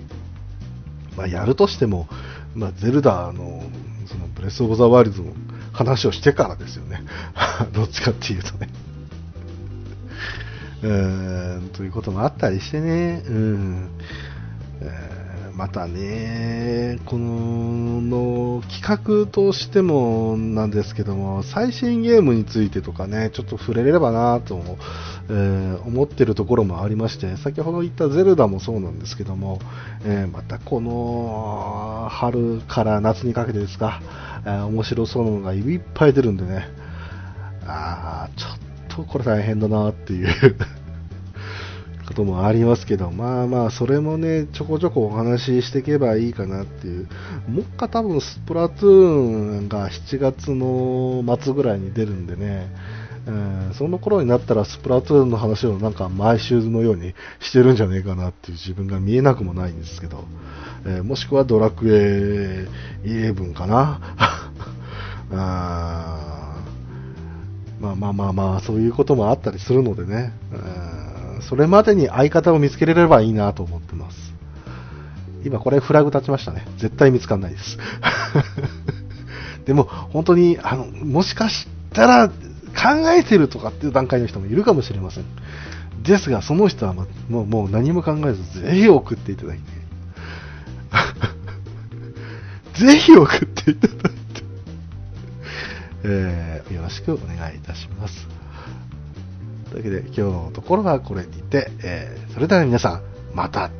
まあ、やるとしても、まあ、ゼルダの、その、ブレスオブザワールドの話をしてからですよね。どっちかっていうとね。うーん、ということもあったりしてね、うん。えーまたね、この企画としてもなんですけども、最新ゲームについてとかね、ちょっと触れればなと、えー思ってるところもありまして、先ほど言ったゼルダもそうなんですけども、えーまたこの春から夏にかけてですか、えー面白そうなのがいっぱい出るんでね、あーちょっとこれ大変だなっていうこともありますけど、まあまあ、それもね、ちょこちょこお話ししていけばいいかなっていう、もっか多分スプラトゥーンが7月の末ぐらいに出るんでね、うんその頃になったらスプラトゥーンの話をなんか毎週のようにしてるんじゃねえかなっていう自分が見えなくもないんですけど、えーもしくはドラクエ11かな。あまあまあまあまあ、そういうこともあったりするのでね、うん。それまでに相方を見つけれればいいなと思ってます。今これフラグ立ちましたね。絶対見つかんないです。でも本当に、あの、もしかしたら考えてるとかっていう段階の人もいるかもしれません。ですが、その人はもうもう何も考えず、ぜひ送っていただいて。ぜひ送っていただいて。えーよろしくお願いいたします。というわけで、今日のところはこれにて、えーそれでは皆さん、また。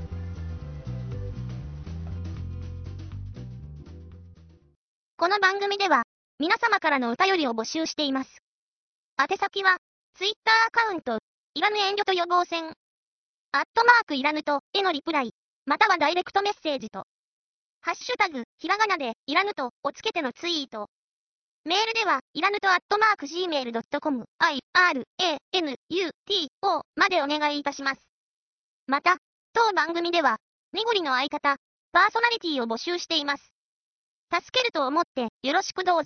この番組では、皆様からのお便りを募集しています。宛先は、ツイッターアカウント、いらぬ遠慮と予防線、アットマークいらぬと、へのリプライ、またはダイレクトメッセージと、ハッシュタグ、ひらがなで、いらぬと、をつけてのツイート。メールでは、いらぬとアットマーク gmail.com、i, r, a, n, u, t, o までお願いいたします。また、当番組では、ニゴリの相方、パーソナリティを募集しています。助けると思ってよろしくどうぞ。